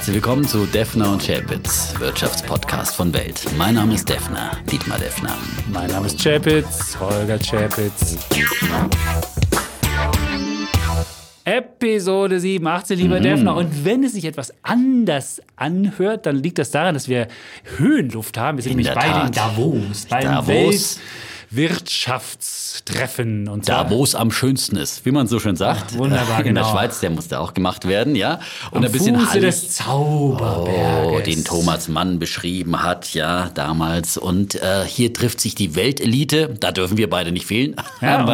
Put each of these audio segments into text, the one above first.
Herzlich willkommen zu Defner und Chapitz, Wirtschaftspodcast von Welt. Mein Name ist Defner, Dietmar Defner. Mein Name ist Chapitz, Holger Chapitz. Episode 87, lieber mm. Defner. Und wenn es sich etwas anders anhört, dann liegt das daran, dass wir Höhenluft haben. Wir sind nämlich bei den Davos, beim Davos. Welt Wirtschaftstreffen und so. Da, wo es am schönsten ist, wie man so schön sagt. Ach, wunderbar, In genau. der Schweiz, der musste auch gemacht werden, ja. Und am ein bisschen Fuße Hallig, des Zauberberges. Oh, den Thomas Mann beschrieben hat, ja, damals. Und äh, hier trifft sich die Weltelite. Da dürfen wir beide nicht fehlen. Ja.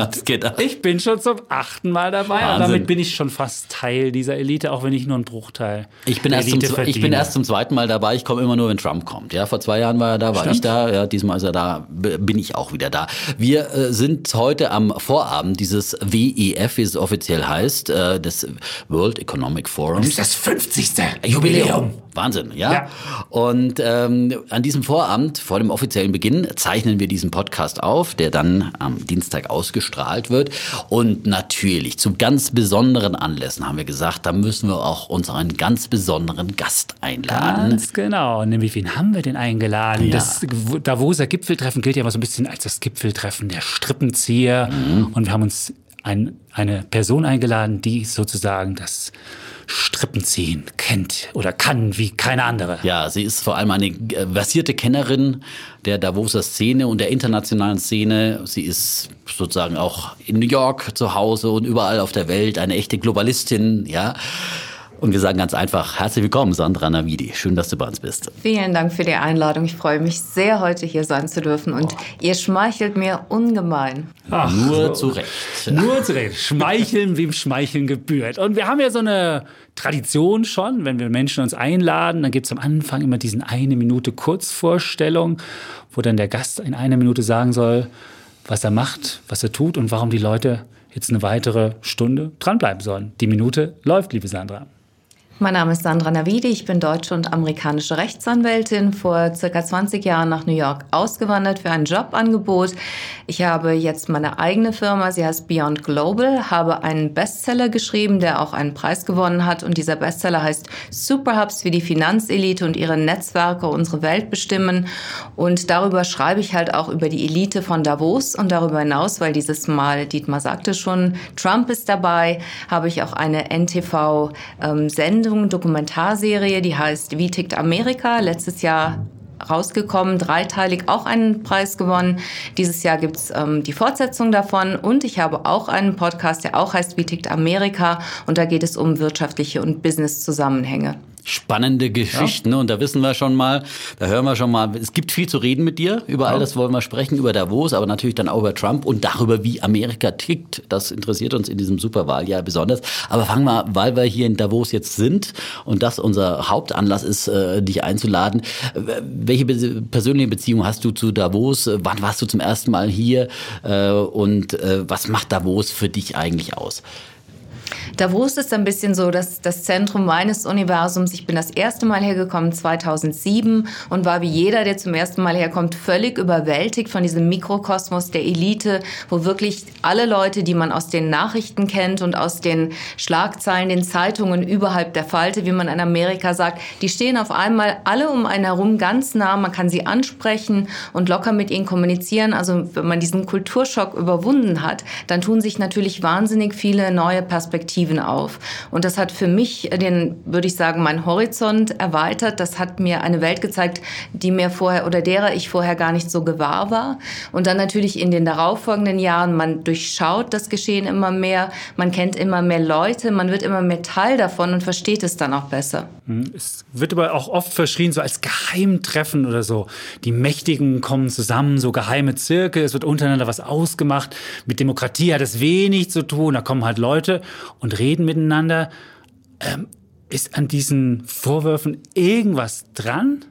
Ich bin schon zum achten Mal dabei. Wahnsinn. Und damit bin ich schon fast Teil dieser Elite, auch wenn ich nur ein Bruchteil ich bin erst zum, Ich bin erst zum zweiten Mal dabei. Ich komme immer nur, wenn Trump kommt. Ja, vor zwei Jahren war er da, war Stimmt. ich da. Ja, diesmal ist er da, bin ich auch wieder da. Wir äh, sind heute am Vorabend dieses WEF, wie es offiziell heißt, äh, des World Economic Forums. Das ist das 50. Jubiläum. Wahnsinn, ja. ja. Und ähm, an diesem Vorabend, vor dem offiziellen Beginn, zeichnen wir diesen Podcast auf, der dann am Dienstag ausgestrahlt wird. Und natürlich zu ganz besonderen Anlässen haben wir gesagt, da müssen wir auch unseren ganz besonderen Gast einladen. Ganz genau. Nämlich, wen haben wir denn eingeladen? Ja. Das Davoser Gipfeltreffen gilt ja immer so ein bisschen als das Gipfeltreffen der Strippenzieher. Mhm. Und wir haben uns ein, eine Person eingeladen, die sozusagen das Strippenziehen kennt oder kann wie keine andere. Ja, sie ist vor allem eine äh, versierte Kennerin der Davoser Szene und der internationalen Szene. Sie ist sozusagen auch in New York zu Hause und überall auf der Welt eine echte Globalistin, ja. Und wir sagen ganz einfach, herzlich willkommen, Sandra Navidi. Schön, dass du bei uns bist. Vielen Dank für die Einladung. Ich freue mich sehr, heute hier sein zu dürfen. Und oh. ihr schmeichelt mir ungemein. Ach, nur so. zu Recht. Nur zu Recht. Schmeicheln, wem Schmeicheln gebührt. Und wir haben ja so eine Tradition schon, wenn wir Menschen uns einladen, dann gibt es am Anfang immer diesen eine Minute Kurzvorstellung, wo dann der Gast in einer Minute sagen soll, was er macht, was er tut und warum die Leute jetzt eine weitere Stunde dranbleiben sollen. Die Minute läuft, liebe Sandra. Mein Name ist Sandra Navidi, ich bin deutsche und amerikanische Rechtsanwältin, vor circa 20 Jahren nach New York ausgewandert für ein Jobangebot. Ich habe jetzt meine eigene Firma, sie heißt Beyond Global, habe einen Bestseller geschrieben, der auch einen Preis gewonnen hat und dieser Bestseller heißt Superhubs, wie die Finanzelite und ihre Netzwerke unsere Welt bestimmen und darüber schreibe ich halt auch über die Elite von Davos und darüber hinaus, weil dieses Mal, Dietmar sagte schon, Trump ist dabei, habe ich auch eine NTV-Sendung ähm, Dokumentarserie, die heißt Wie tickt Amerika? Letztes Jahr rausgekommen, dreiteilig auch einen Preis gewonnen. Dieses Jahr gibt's ähm, die Fortsetzung davon und ich habe auch einen Podcast, der auch heißt Wie tickt Amerika? Und da geht es um wirtschaftliche und Business-Zusammenhänge spannende Geschichten. Ja. Und da wissen wir schon mal, da hören wir schon mal, es gibt viel zu reden mit dir. Über all das wollen wir sprechen, über Davos, aber natürlich dann auch über Trump und darüber, wie Amerika tickt. Das interessiert uns in diesem Superwahljahr besonders. Aber fangen wir, weil wir hier in Davos jetzt sind und das unser Hauptanlass ist, äh, dich einzuladen. Welche persönliche Beziehung hast du zu Davos? Wann warst du zum ersten Mal hier? Äh, und äh, was macht Davos für dich eigentlich aus? Davos ist ein bisschen so das, das Zentrum meines Universums. Ich bin das erste Mal hergekommen 2007 und war wie jeder, der zum ersten Mal herkommt, völlig überwältigt von diesem Mikrokosmos der Elite, wo wirklich alle Leute, die man aus den Nachrichten kennt und aus den Schlagzeilen, den Zeitungen überhalb der Falte, wie man in Amerika sagt, die stehen auf einmal alle um einen herum ganz nah. Man kann sie ansprechen und locker mit ihnen kommunizieren. Also wenn man diesen Kulturschock überwunden hat, dann tun sich natürlich wahnsinnig viele neue Perspektiven Perspektiven auf. Und das hat für mich den, würde ich sagen, meinen Horizont erweitert. Das hat mir eine Welt gezeigt, die mir vorher oder derer ich vorher gar nicht so gewahr war. Und dann natürlich in den darauffolgenden Jahren, man durchschaut das Geschehen immer mehr, man kennt immer mehr Leute, man wird immer mehr Teil davon und versteht es dann auch besser. Hm, es wird aber auch oft verschrien, so als Geheimtreffen oder so. Die Mächtigen kommen zusammen, so geheime Zirkel, es wird untereinander was ausgemacht. Mit Demokratie hat es wenig zu tun, da kommen halt Leute und reden miteinander. Ähm, ist an diesen Vorwürfen irgendwas dran?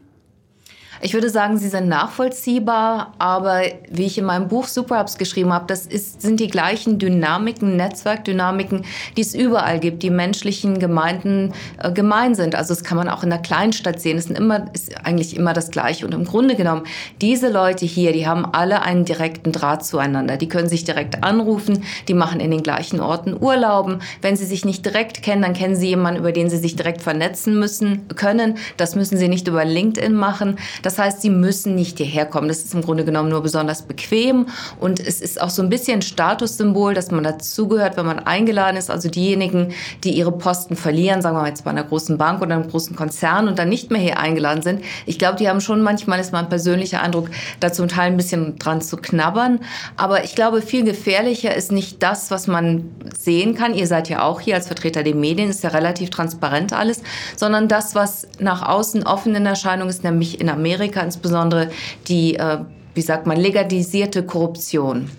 Ich würde sagen, sie sind nachvollziehbar, aber wie ich in meinem Buch Superhubs geschrieben habe, das ist, sind die gleichen Dynamiken, Netzwerkdynamiken, die es überall gibt, die menschlichen Gemeinden äh, gemein sind. Also das kann man auch in der Kleinstadt sehen. Es ist, immer, ist eigentlich immer das Gleiche. Und im Grunde genommen, diese Leute hier, die haben alle einen direkten Draht zueinander. Die können sich direkt anrufen, die machen in den gleichen Orten Urlauben. Wenn sie sich nicht direkt kennen, dann kennen sie jemanden, über den sie sich direkt vernetzen müssen können. Das müssen sie nicht über LinkedIn machen. Das heißt, sie müssen nicht hierher kommen. Das ist im Grunde genommen nur besonders bequem und es ist auch so ein bisschen Statussymbol, dass man dazugehört, wenn man eingeladen ist. Also diejenigen, die ihre Posten verlieren, sagen wir mal jetzt bei einer großen Bank oder einem großen Konzern und dann nicht mehr hier eingeladen sind. Ich glaube, die haben schon manchmal, ist mein persönlicher Eindruck, da zum Teil ein bisschen dran zu knabbern. Aber ich glaube, viel gefährlicher ist nicht das, was man sehen kann. Ihr seid ja auch hier als Vertreter der Medien, ist ja relativ transparent alles, sondern das, was nach außen offen in Erscheinung ist, nämlich in Amerika insbesondere die, äh, wie sagt man, legalisierte Korruption.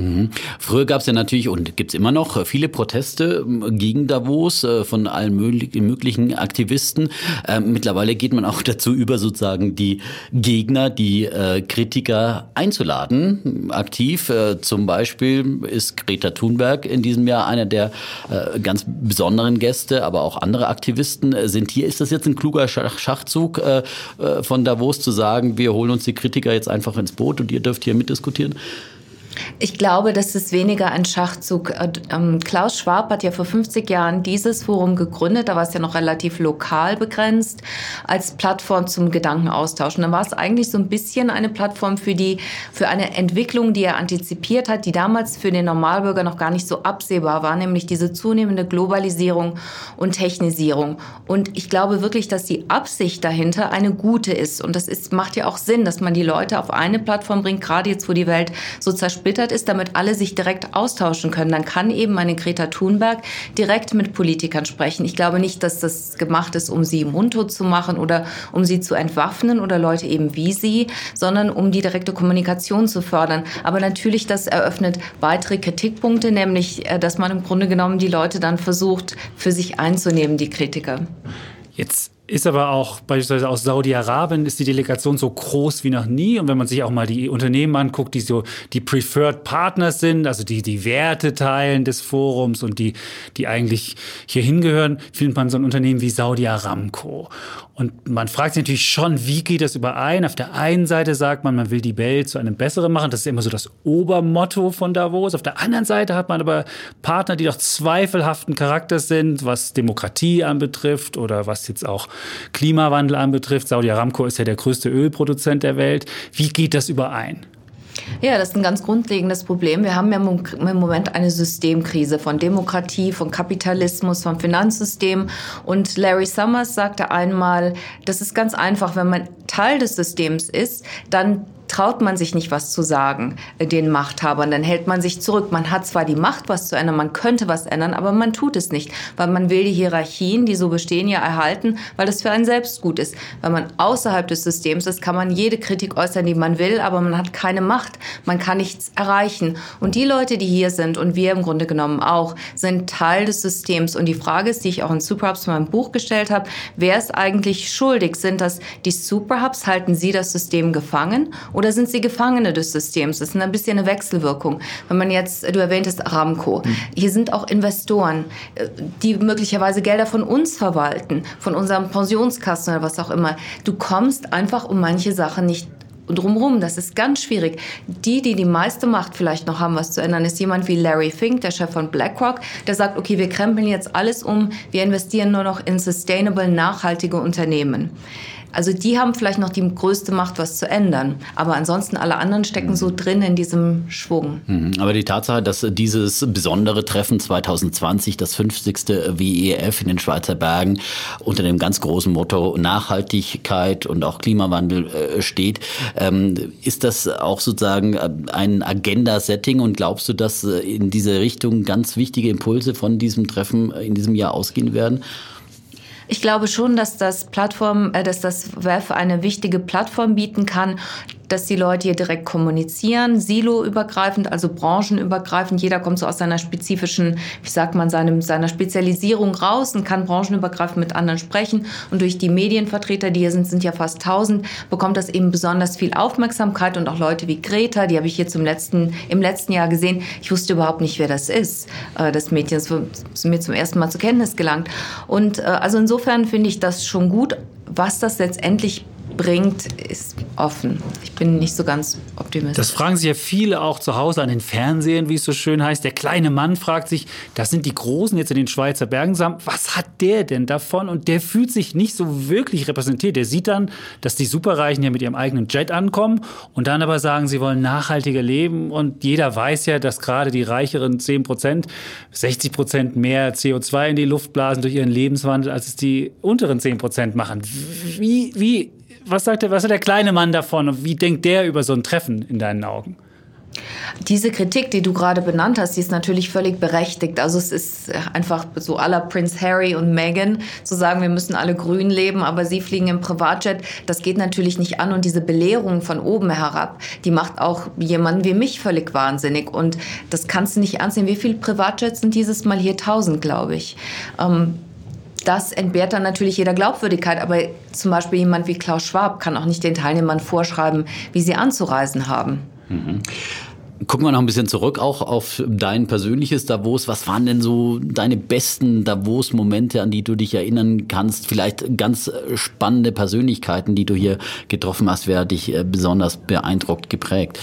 Mhm. Früher gab es ja natürlich und gibt es immer noch viele Proteste ähm, gegen Davos äh, von allen möglichen Aktivisten. Ähm, mittlerweile geht man auch dazu über, sozusagen die Gegner, die äh, Kritiker einzuladen, aktiv. Äh, zum Beispiel ist Greta Thunberg in diesem Jahr einer der ganz besonderen Gäste, aber auch andere Aktivisten sind hier. Ist das jetzt ein kluger Schachzug von Davos zu sagen, wir holen uns die Kritiker jetzt einfach ins Boot und ihr dürft hier mitdiskutieren? Ich glaube, das ist weniger ein Schachzug. Äh, ähm, Klaus Schwab hat ja vor 50 Jahren dieses Forum gegründet. Da war es ja noch relativ lokal begrenzt als Plattform zum Gedankenaustausch. Und dann war es eigentlich so ein bisschen eine Plattform für die, für eine Entwicklung, die er antizipiert hat, die damals für den Normalbürger noch gar nicht so absehbar war, nämlich diese zunehmende Globalisierung und Technisierung. Und ich glaube wirklich, dass die Absicht dahinter eine gute ist. Und das ist, macht ja auch Sinn, dass man die Leute auf eine Plattform bringt, gerade jetzt, wo die Welt so zersplittert zersplittert ist, damit alle sich direkt austauschen können. Dann kann eben eine Greta Thunberg direkt mit Politikern sprechen. Ich glaube nicht, dass das gemacht ist, um sie mundtot zu machen oder um sie zu entwaffnen oder Leute eben wie sie, sondern um die direkte Kommunikation zu fördern. Aber natürlich, das eröffnet weitere Kritikpunkte, nämlich, äh, dass man im Grunde genommen die Leute dann versucht, für sich einzunehmen, die Kritiker. Jetzt ist aber auch beispielsweise aus Saudi-Arabien ist die Delegation so groß wie noch nie. Und wenn man sich auch mal die Unternehmen anguckt, die so die Preferred Partners sind, also die die Werte teilen des Forums und die die eigentlich hier hingehören, findet man so ein Unternehmen wie Saudi Aramco. Und man fragt sich natürlich schon, wie geht das überein? Auf der einen Seite sagt man, man will die Welt zu einem besseren machen. Das ist immer so das Obermotto von Davos. Auf der anderen Seite hat man aber Partner, die doch zweifelhaften Charakters sind, was Demokratie anbetrifft oder was jetzt auch Klimawandel anbetrifft. Saudi Aramco ist ja der größte Ölproduzent der Welt. Wie geht das überein? Ja, das ist ein ganz grundlegendes Problem. Wir haben ja im Moment eine Systemkrise von Demokratie, von Kapitalismus, vom Finanzsystem. Und Larry Summers sagte einmal, das ist ganz einfach, wenn man Teil des Systems ist, dann traut man sich nicht, was zu sagen, äh, den Machthabern. Dann hält man sich zurück. Man hat zwar die Macht, was zu ändern, man könnte was ändern, aber man tut es nicht, weil man will die Hierarchien, die so bestehen, ja erhalten, weil das für einen selbst gut ist. Wenn man außerhalb des Systems ist, kann man jede Kritik äußern, die man will, aber man hat keine Macht. Man kann nichts erreichen. Und die Leute, die hier sind und wir im Grunde genommen auch, sind Teil des Systems. Und die Frage ist, die ich auch in Superhubs in meinem Buch gestellt habe, wer ist eigentlich schuldig? Sind das die Superhubs? Halten sie das System gefangen? Oder sind sie Gefangene des Systems? Das ist ein bisschen eine Wechselwirkung. Wenn man jetzt, du erwähntest Aramco, mhm. hier sind auch Investoren, äh, die möglicherweise Gelder von uns verwalten, von unserem Pensionskassen oder was auch immer. Du kommst einfach um manche Sachen nicht drumherum. Das ist ganz schwierig. Die, die die meiste Macht vielleicht noch haben, was zu ändern, ist jemand wie Larry Fink, der Chef von BlackRock, der sagt, okay, wir krempeln jetzt alles um, wir investieren nur noch in sustainable, nachhaltige Unternehmen. Also die haben vielleicht noch die größte Macht, was zu ändern. Aber ansonsten alle anderen stecken so drin in diesem Schwung. Mhm. Aber die Tatsache, dass dieses besondere Treffen 2020, das 50. WEF in den Schweizer Bergen, unter dem ganz großen Motto Nachhaltigkeit und auch Klimawandel äh, steht, ähm, ist das auch sozusagen äh, ein Agenda-Setting und glaubst du, dass äh, in diese Richtung ganz wichtige Impulse von diesem Treffen in diesem Jahr ausgehen werden? Ich glaube schon, dass das Plattform, äh, dass das WEF eine wichtige Plattform bieten kann, dass die Leute hier direkt kommunizieren, siloübergreifend, also branchenübergreifend. Jeder kommt so aus seiner spezifischen, wie sagt man, seinem, seiner Spezialisierung raus und kann branchenübergreifend mit anderen sprechen. Und durch die Medienvertreter, die hier sind, sind ja fast 1000, bekommt das eben besonders viel Aufmerksamkeit und auch Leute wie Greta, die habe ich hier zum letzten, im letzten Jahr gesehen. Ich wusste überhaupt nicht, wer das ist, äh, das Mädchen. Das ist mir zum ersten Mal zur Kenntnis gelangt. Und äh, also insofern finde ich das schon gut. Was das letztendlich bringt, ist offen. Ich bin nicht so ganz optimistisch. Das fragen sich ja viele auch zu Hause an den Fernsehen, wie es so schön heißt. Der kleine Mann fragt sich, das sind die Großen jetzt in den Schweizer Bergen zusammen, was hat der denn davon? Und der fühlt sich nicht so wirklich repräsentiert. Der sieht dann, dass die Superreichen ja mit ihrem eigenen Jet ankommen und dann aber sagen, sie wollen nachhaltiger leben. Und jeder weiß ja, dass gerade die reicheren 10 Prozent 60 Prozent mehr CO2 in die Luft blasen durch ihren Lebenswandel, als es die unteren 10 Prozent machen. Wie, wie was sagt der, was hat der kleine Mann davon und wie denkt der über so ein Treffen in deinen Augen? Diese Kritik, die du gerade benannt hast, die ist natürlich völlig berechtigt. Also es ist einfach so aller Prince Harry und Meghan zu sagen, wir müssen alle grün leben, aber sie fliegen im Privatjet. Das geht natürlich nicht an. Und diese Belehrung von oben herab, die macht auch jemanden wie mich völlig wahnsinnig. Und das kannst du nicht ernst nehmen. Wie viele Privatjets sind dieses Mal hier? Tausend, glaube ich. Ähm, das entbehrt dann natürlich jeder Glaubwürdigkeit. Aber zum Beispiel jemand wie Klaus Schwab kann auch nicht den Teilnehmern vorschreiben, wie sie anzureisen haben. Mhm. Gucken wir noch ein bisschen zurück auch auf dein persönliches Davos. Was waren denn so deine besten Davos-Momente, an die du dich erinnern kannst? Vielleicht ganz spannende Persönlichkeiten, die du hier getroffen hast, wer dich äh, besonders beeindruckt, geprägt?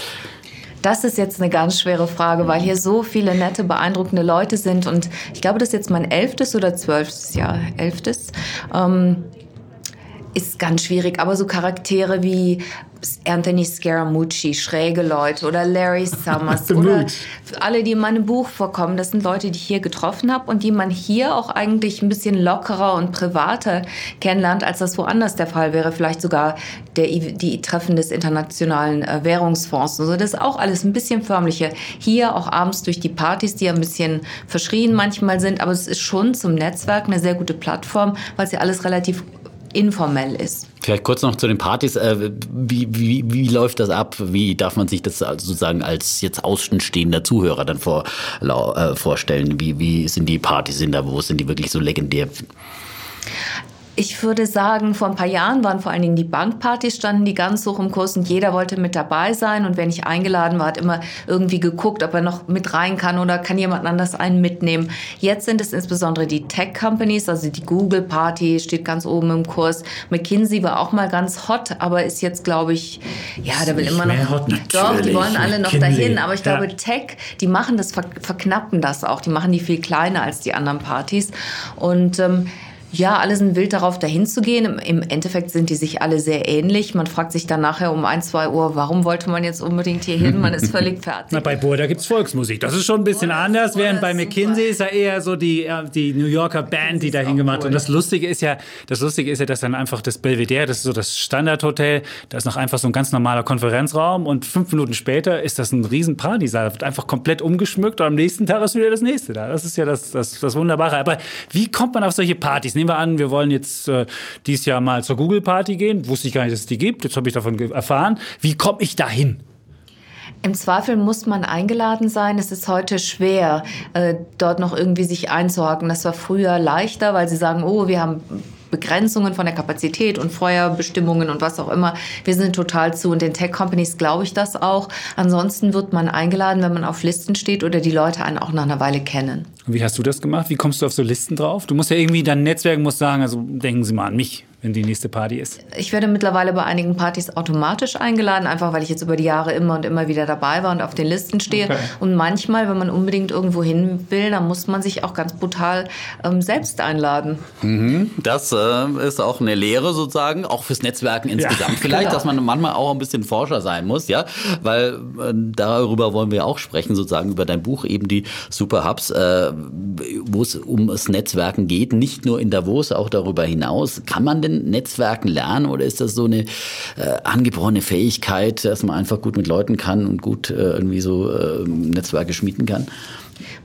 Das ist jetzt eine ganz schwere Frage, weil hier so viele nette, beeindruckende Leute sind. Und ich glaube, das ist jetzt mein elftes oder zwölftes Jahr. Elftes. Ähm, ist ganz schwierig, aber so Charaktere wie Anthony Scaramucci, schräge Leute oder Larry Summers oder alle, die in meinem Buch vorkommen, das sind Leute, die ich hier getroffen habe und die man hier auch eigentlich ein bisschen lockerer und privater kennenlernt, als das woanders der Fall wäre. Vielleicht sogar der, die Treffen des Internationalen äh, Währungsfonds. Also das ist auch alles ein bisschen förmlicher. Hier auch abends durch die Partys, die ein bisschen verschrien manchmal sind, aber es ist schon zum Netzwerk eine sehr gute Plattform, weil es ja alles relativ informell ist. Vielleicht kurz noch zu den Partys. Äh, wie, wie, wie läuft das ab? Wie darf man sich das sozusagen als jetzt außenstehender Zuhörer dann vor, äh, vorstellen? Wie, wie sind die Partys in Davos? Sind die wirklich so legendär? Ich würde sagen, vor ein paar Jahren waren vor allen Dingen die Bankpartys, standen die ganz hoch im Kurs und jeder wollte mit dabei sein. Und wenn ich eingeladen war, hat immer irgendwie geguckt, ob er noch mit rein kann oder kann jemand anders einen mitnehmen. Jetzt sind es insbesondere die Tech-Companies, also die Google-Party steht ganz oben im Kurs. McKinsey war auch mal ganz hot, aber ist jetzt, glaube ich, ja, da will immer noch. Hot, doch, die wollen alle noch McKinsey. dahin. Aber ich ja. glaube, Tech, die machen das, verknappen das auch. Die machen die viel kleiner als die anderen Partys. Und ähm, ja, alle sind wild darauf, dahin zu gehen. Im Endeffekt sind die sich alle sehr ähnlich. Man fragt sich dann nachher um ein, zwei Uhr, warum wollte man jetzt unbedingt hier hin? Man ist völlig fertig. Na, bei Burda gibt es Volksmusik. Das ist schon ein bisschen Burda anders, während bei McKinsey ist ja eher so die, die New Yorker Band, die da hingemacht cool. Und das Lustige ist ja, das Lustige ist ja, dass dann einfach das Belvedere, das ist so das Standardhotel, da ist noch einfach so ein ganz normaler Konferenzraum und fünf Minuten später ist das ein riesen Partysaal, wird einfach komplett umgeschmückt und am nächsten Tag ist wieder das nächste da. Das ist ja das, das, das Wunderbare. Aber wie kommt man auf solche Partys? Nehmen wir an, wir wollen jetzt äh, dieses Jahr mal zur Google Party gehen. Wusste ich gar nicht, dass es die gibt. Jetzt habe ich davon erfahren. Wie komme ich dahin? Im Zweifel muss man eingeladen sein. Es ist heute schwer, äh, dort noch irgendwie sich einzuhaken. Das war früher leichter, weil sie sagen, oh, wir haben Begrenzungen von der Kapazität und Feuerbestimmungen und was auch immer. Wir sind total zu und den Tech-Companies glaube ich das auch. Ansonsten wird man eingeladen, wenn man auf Listen steht oder die Leute einen auch nach einer Weile kennen. Wie hast du das gemacht? Wie kommst du auf so Listen drauf? Du musst ja irgendwie dein Netzwerk muss sagen, also denken Sie mal an mich wenn die nächste Party ist? Ich werde mittlerweile bei einigen Partys automatisch eingeladen, einfach weil ich jetzt über die Jahre immer und immer wieder dabei war und auf den Listen stehe. Okay. Und manchmal, wenn man unbedingt irgendwo hin will, dann muss man sich auch ganz brutal ähm, selbst einladen. Mhm. Das äh, ist auch eine Lehre sozusagen, auch fürs Netzwerken insgesamt. Ja, Vielleicht, genau. dass man manchmal auch ein bisschen Forscher sein muss, ja, weil äh, darüber wollen wir auch sprechen, sozusagen über dein Buch, eben die Superhubs, äh, wo es um das Netzwerken geht, nicht nur in Davos, auch darüber hinaus. Kann man denn denn Netzwerken lernen oder ist das so eine äh, angeborene Fähigkeit, dass man einfach gut mit Leuten kann und gut äh, irgendwie so äh, Netzwerke schmieden kann?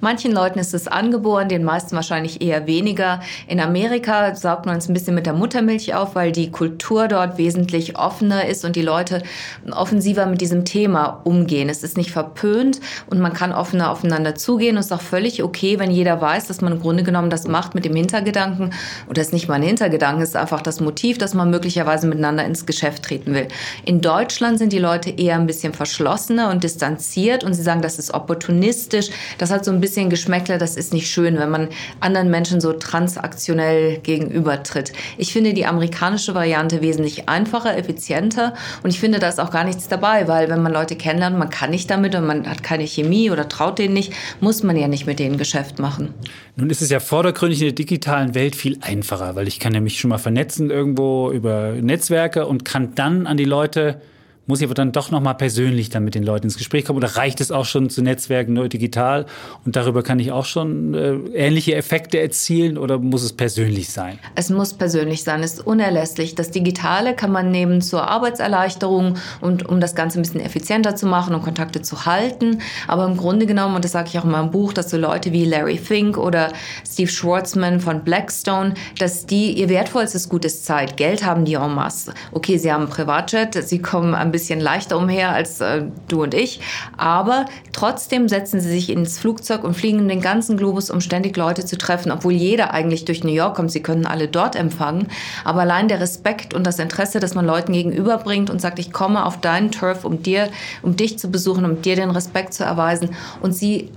Manchen Leuten ist es angeboren, den meisten wahrscheinlich eher weniger. In Amerika saugt man es ein bisschen mit der Muttermilch auf, weil die Kultur dort wesentlich offener ist und die Leute offensiver mit diesem Thema umgehen. Es ist nicht verpönt und man kann offener aufeinander zugehen. Es ist auch völlig okay, wenn jeder weiß, dass man im Grunde genommen das macht mit dem Hintergedanken. Oder es ist nicht mal ein Hintergedanken, es ist einfach das Motiv, dass man möglicherweise miteinander ins Geschäft treten will. In Deutschland sind die Leute eher ein bisschen verschlossener und distanziert und sie sagen, das ist opportunistisch. Das hat so ein bisschen Geschmäckler, das ist nicht schön, wenn man anderen Menschen so transaktionell gegenübertritt. Ich finde die amerikanische Variante wesentlich einfacher, effizienter und ich finde, da ist auch gar nichts dabei, weil wenn man Leute kennenlernt, man kann nicht damit und man hat keine Chemie oder traut denen nicht, muss man ja nicht mit denen Geschäft machen. Nun ist es ja vordergründig in der digitalen Welt viel einfacher, weil ich kann ja mich schon mal vernetzen irgendwo über Netzwerke und kann dann an die Leute muss ich aber dann doch noch mal persönlich dann mit den Leuten ins Gespräch kommen oder reicht es auch schon zu Netzwerken nur digital und darüber kann ich auch schon äh, ähnliche Effekte erzielen oder muss es persönlich sein? Es muss persönlich sein, es ist unerlässlich. Das Digitale kann man nehmen zur Arbeitserleichterung und um das Ganze ein bisschen effizienter zu machen und Kontakte zu halten. Aber im Grunde genommen, und das sage ich auch in meinem Buch, dass so Leute wie Larry Fink oder Steve Schwartzman von Blackstone, dass die ihr wertvollstes Gutes Zeit, Geld haben die en masse. Okay, sie haben ein Privatjet, sie kommen am bisschen leichter umher als äh, du und ich. Aber trotzdem setzen sie sich ins Flugzeug und fliegen den ganzen Globus, um ständig Leute zu treffen, obwohl jeder eigentlich durch New York kommt. Sie können alle dort empfangen. Aber allein der Respekt und das Interesse, dass man Leuten gegenüberbringt und sagt, ich komme auf deinen Turf, um dir, um dich zu besuchen, um dir den Respekt zu erweisen. Und sie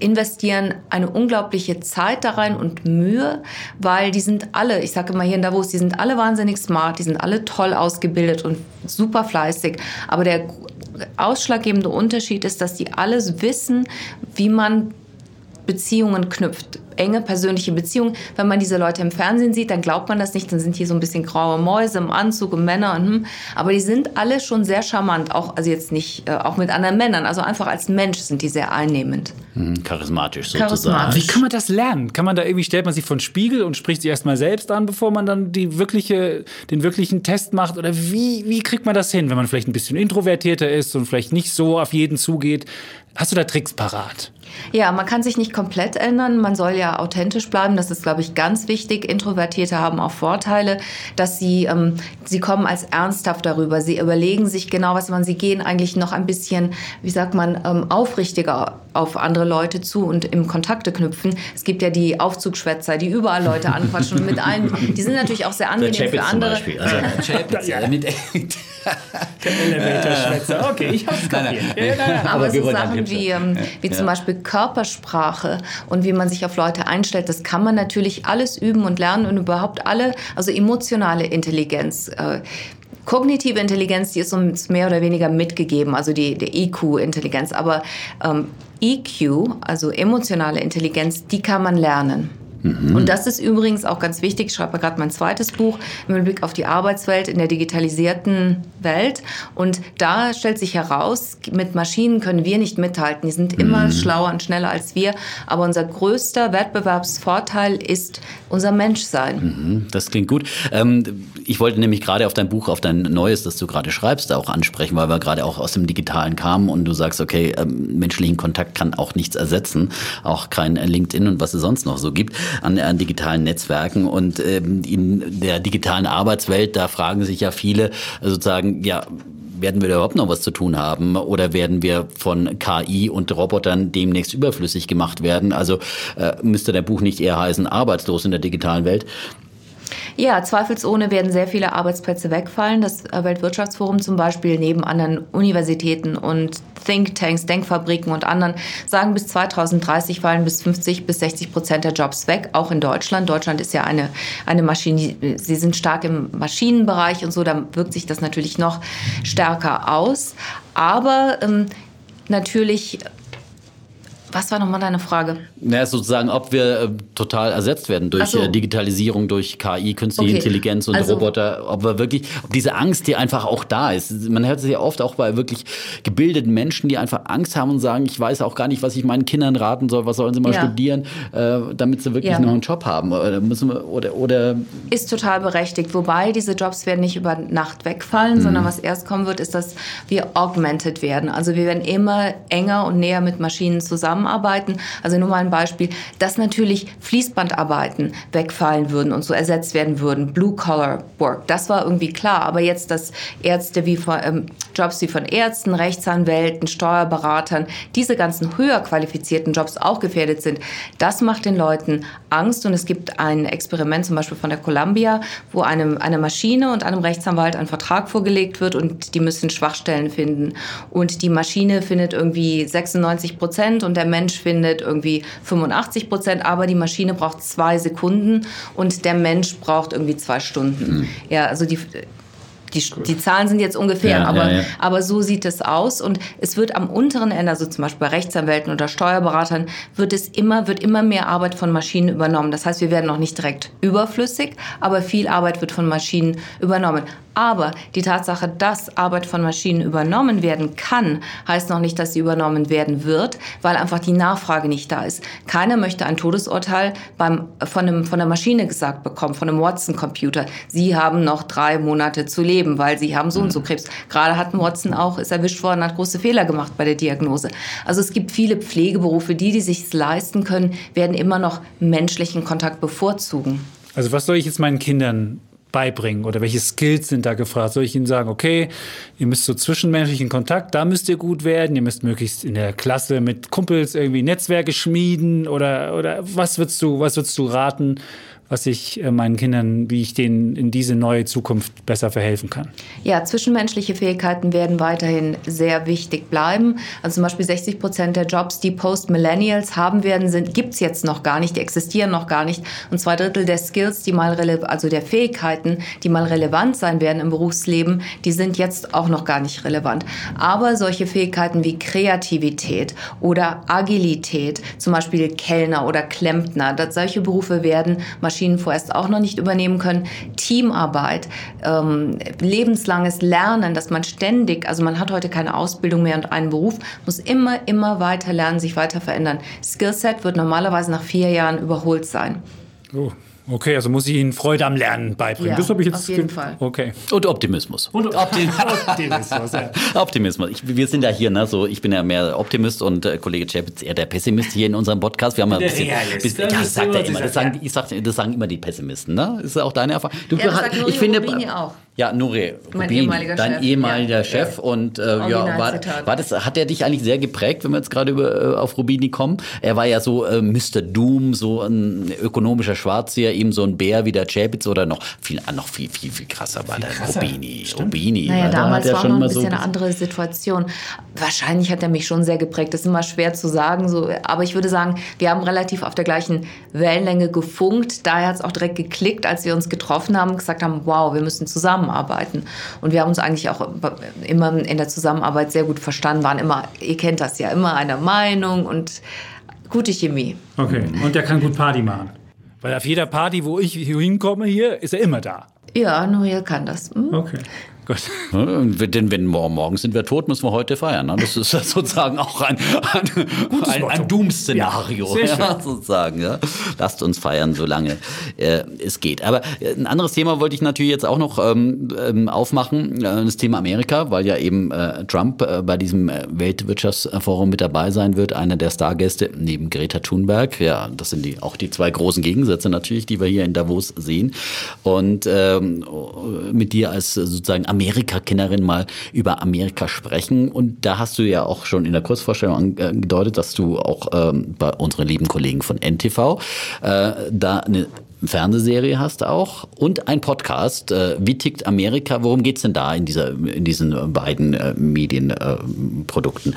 investieren eine unglaubliche Zeit da rein und Mühe, weil die sind alle, ich sage immer hier in Davos, die sind alle wahnsinnig smart, die sind alle toll ausgebildet und super fleißig. Aber der ausschlaggebende Unterschied ist, dass die alles wissen, wie man Beziehungen knüpft enge persönliche Beziehung. Wenn man diese Leute im Fernsehen sieht, dann glaubt man das nicht. Dann sind hier so ein bisschen graue Mäuse im Anzug und Männer. Und, hm. Aber die sind alle schon sehr charmant. Auch, also jetzt nicht, äh, auch mit anderen Männern. Also einfach als Mensch sind die sehr einnehmend. Hm, charismatisch sozusagen. Charismatisch. Wie kann man das lernen? Kann man da irgendwie, stellt man sich von Spiegel und spricht sich erstmal selbst an, bevor man dann die wirkliche, den wirklichen Test macht? Oder wie, wie kriegt man das hin, wenn man vielleicht ein bisschen introvertierter ist und vielleicht nicht so auf jeden zugeht? Hast du da Tricks parat? Ja, man kann sich nicht komplett ändern. Man soll ja authentisch bleiben. Das ist, glaube ich, ganz wichtig. Introvertierte haben auch Vorteile, dass sie, ähm, sie kommen als ernsthaft darüber. Sie überlegen sich genau, was man, sie gehen eigentlich noch ein bisschen, wie sagt man, ähm, aufrichtiger auf andere Leute zu und im Kontakte knüpfen. Es gibt ja die Aufzugschwätzer, die überall Leute anquatschen und mit allen, die sind natürlich auch sehr angenehm für andere. Zum Beispiel. Also, Chapitz, ja. mit der Elevator-Schwätzer. Okay, ich hab's kapiert. Aber, Aber so Sachen wie, ähm, wie ja. zum Beispiel Körpersprache und wie man sich auf Leute einstellt, das kann man natürlich alles üben und lernen und überhaupt alle, also emotionale Intelligenz. Äh, Kognitive Intelligenz, die ist uns mehr oder weniger mitgegeben, also die, die IQ-Intelligenz. Aber ähm, EQ, also emotionale Intelligenz, die kann man lernen. Mhm. Und das ist übrigens auch ganz wichtig. Ich schreibe gerade mein zweites Buch im Blick auf die Arbeitswelt in der digitalisierten Welt. Und da stellt sich heraus, mit Maschinen können wir nicht mithalten. Die sind immer mhm. schlauer und schneller als wir. Aber unser größter Wettbewerbsvorteil ist unser Menschsein. Mhm. Das klingt gut. Ähm, ich wollte nämlich gerade auf dein Buch, auf dein neues, das du gerade schreibst, auch ansprechen, weil wir gerade auch aus dem Digitalen kamen und du sagst, okay, ähm, menschlichen Kontakt kann auch nichts ersetzen, auch kein LinkedIn und was es sonst noch so gibt an, an digitalen Netzwerken. Und ähm, in der digitalen Arbeitswelt, da fragen sich ja viele sozusagen, ja, werden wir da überhaupt noch was zu tun haben oder werden wir von KI und Robotern demnächst überflüssig gemacht werden? Also äh, müsste der Buch nicht eher heißen, arbeitslos in der digitalen Welt? Ja, zweifelsohne werden sehr viele Arbeitsplätze wegfallen. Das Weltwirtschaftsforum zum Beispiel neben anderen Universitäten und Thinktanks, Denkfabriken und anderen sagen, bis 2030 fallen bis 50 bis 60 Prozent der Jobs weg, auch in Deutschland. Deutschland ist ja eine, eine Maschine, sie sind stark im Maschinenbereich und so, da wirkt sich das natürlich noch stärker aus. Aber ähm, natürlich was war nochmal deine Frage? Na, sozusagen, ob wir äh, total ersetzt werden durch so. äh, Digitalisierung, durch KI, künstliche okay. Intelligenz und also, Roboter. Ob wir wirklich, ob diese Angst, die einfach auch da ist. Man hört es ja oft auch bei wirklich gebildeten Menschen, die einfach Angst haben und sagen, ich weiß auch gar nicht, was ich meinen Kindern raten soll, was sollen sie mal ja. studieren, äh, damit sie wirklich ja. noch einen Job haben. Oder, müssen wir, oder, oder ist total berechtigt. Wobei diese Jobs werden nicht über Nacht wegfallen, mhm. sondern was erst kommen wird, ist, dass wir augmented werden. Also wir werden immer enger und näher mit Maschinen zusammen zusammenarbeiten. Also nur mal ein Beispiel, dass natürlich Fließbandarbeiten wegfallen würden und so ersetzt werden würden. Blue-Collar-Work, das war irgendwie klar. Aber jetzt, dass Ärzte wie von, ähm, Jobs wie von Ärzten, Rechtsanwälten, Steuerberatern, diese ganzen höher qualifizierten Jobs auch gefährdet sind, das macht den Leuten Angst. Und es gibt ein Experiment zum Beispiel von der Columbia, wo einem, eine Maschine und einem Rechtsanwalt ein Vertrag vorgelegt wird und die müssen Schwachstellen finden. Und die Maschine findet irgendwie 96 Prozent und der Mensch findet irgendwie 85 Prozent, aber die Maschine braucht zwei Sekunden und der Mensch braucht irgendwie zwei Stunden. Mhm. Ja, also die die, die Zahlen sind jetzt ungefähr, ja, aber, ja, ja. aber so sieht es aus. Und es wird am unteren Ende, also zum Beispiel bei Rechtsanwälten oder Steuerberatern, wird es immer, wird immer mehr Arbeit von Maschinen übernommen. Das heißt, wir werden noch nicht direkt überflüssig, aber viel Arbeit wird von Maschinen übernommen. Aber die Tatsache, dass Arbeit von Maschinen übernommen werden kann, heißt noch nicht, dass sie übernommen werden wird, weil einfach die Nachfrage nicht da ist. Keiner möchte ein Todesurteil beim, von, einem, von der Maschine gesagt bekommen, von einem Watson-Computer. Sie haben noch drei Monate zu leben, weil Sie haben so und so mhm. Krebs. Gerade hat Watson auch, ist erwischt worden, hat große Fehler gemacht bei der Diagnose. Also es gibt viele Pflegeberufe, die, die sich leisten können, werden immer noch menschlichen Kontakt bevorzugen. Also was soll ich jetzt meinen Kindern beibringen oder welche Skills sind da gefragt? Soll ich ihnen sagen, okay, ihr müsst so zwischenmenschlichen Kontakt, da müsst ihr gut werden, ihr müsst möglichst in der Klasse mit Kumpels irgendwie Netzwerke schmieden oder, oder was würdest du, was würdest du raten? Was ich äh, meinen Kindern, wie ich denen in diese neue Zukunft besser verhelfen kann. Ja, zwischenmenschliche Fähigkeiten werden weiterhin sehr wichtig bleiben. Also zum Beispiel 60 Prozent der Jobs, die Post-Millennials haben werden, gibt es jetzt noch gar nicht, die existieren noch gar nicht. Und zwei Drittel der Skills, die mal also der Fähigkeiten, die mal relevant sein werden im Berufsleben, die sind jetzt auch noch gar nicht relevant. Aber solche Fähigkeiten wie Kreativität oder Agilität, zum Beispiel Kellner oder Klempner, solche Berufe werden Maschinen Maschinen vorerst auch noch nicht übernehmen können. Teamarbeit, ähm, lebenslanges Lernen, dass man ständig, also man hat heute keine Ausbildung mehr und einen Beruf, muss immer, immer weiter lernen, sich weiter verändern. Skillset wird normalerweise nach vier Jahren überholt sein. Oh, Okay, also muss ich Ihnen Freude am Lernen beibringen. Ja, das habe ich jetzt. Auf jeden Fall. Okay. Und Optimismus. Und Optimismus. ja. Optimismus. Ich, wir sind ja hier, ne, so ich bin ja mehr Optimist und äh, Kollege Chapitz eher der Pessimist hier in unserem Podcast. Wir haben ja ein bisschen, bisschen ja, das sagt er immer. Das sagen, ich sag, das sagen immer die Pessimisten. Ne? Ist auch deine Erfahrung? Du, ja, das sagt ich finde, auch. Ja, Nuri mein ehemaliger dein Chef. ehemaliger ja. Chef. Und äh, ja, war, war das, hat er dich eigentlich sehr geprägt, wenn wir jetzt gerade über, äh, auf Rubini kommen? Er war ja so äh, Mr. Doom, so ein ökonomischer Schwarzseher, eben so ein Bär wie der Chapitz oder noch viel, noch viel, viel, viel krasser war der Rubini. Rubini. Naja, damals da war noch ein bisschen so eine andere Situation. Wahrscheinlich hat er mich schon sehr geprägt. Das ist immer schwer zu sagen, so, aber ich würde sagen, wir haben relativ auf der gleichen Wellenlänge gefunkt. Daher hat es auch direkt geklickt, als wir uns getroffen haben gesagt haben, wow, wir müssen zusammen zusammenarbeiten. Und wir haben uns eigentlich auch immer in der Zusammenarbeit sehr gut verstanden, waren immer, ihr kennt das ja, immer einer Meinung und gute Chemie. Okay, und der kann gut Party machen. Weil auf jeder Party, wo ich hinkomme hier, ist er immer da. Ja, Noel kann das. Hm? Okay. Gut. denn wenn morgen sind wir tot, müssen wir heute feiern. Ne? Das ist sozusagen auch ein, ein, ein, ein Doom-Szenario. Ja, sozusagen. Ja? Lasst uns feiern, solange äh, es geht. Aber äh, ein anderes Thema wollte ich natürlich jetzt auch noch ähm, ähm aufmachen. Äh, das Thema Amerika, weil ja eben äh, Trump äh, bei diesem äh, Weltwirtschaftsforum mit dabei sein wird. Einer der Stargäste neben Greta Thunberg. Ja, das sind die, auch die zwei großen Gegensätze natürlich, die wir hier in Davos sehen. Und ähm, mit dir als sozusagen Amerika-Kennerin mal über Amerika sprechen. Und da hast du ja auch schon in der Kurzvorstellung angedeutet, dass du auch ähm, bei unseren lieben Kollegen von NTV äh, da eine Fernsehserie hast auch und ein Podcast. Äh, Wie tickt Amerika? Worum geht es denn da in, dieser, in diesen beiden äh, Medienprodukten?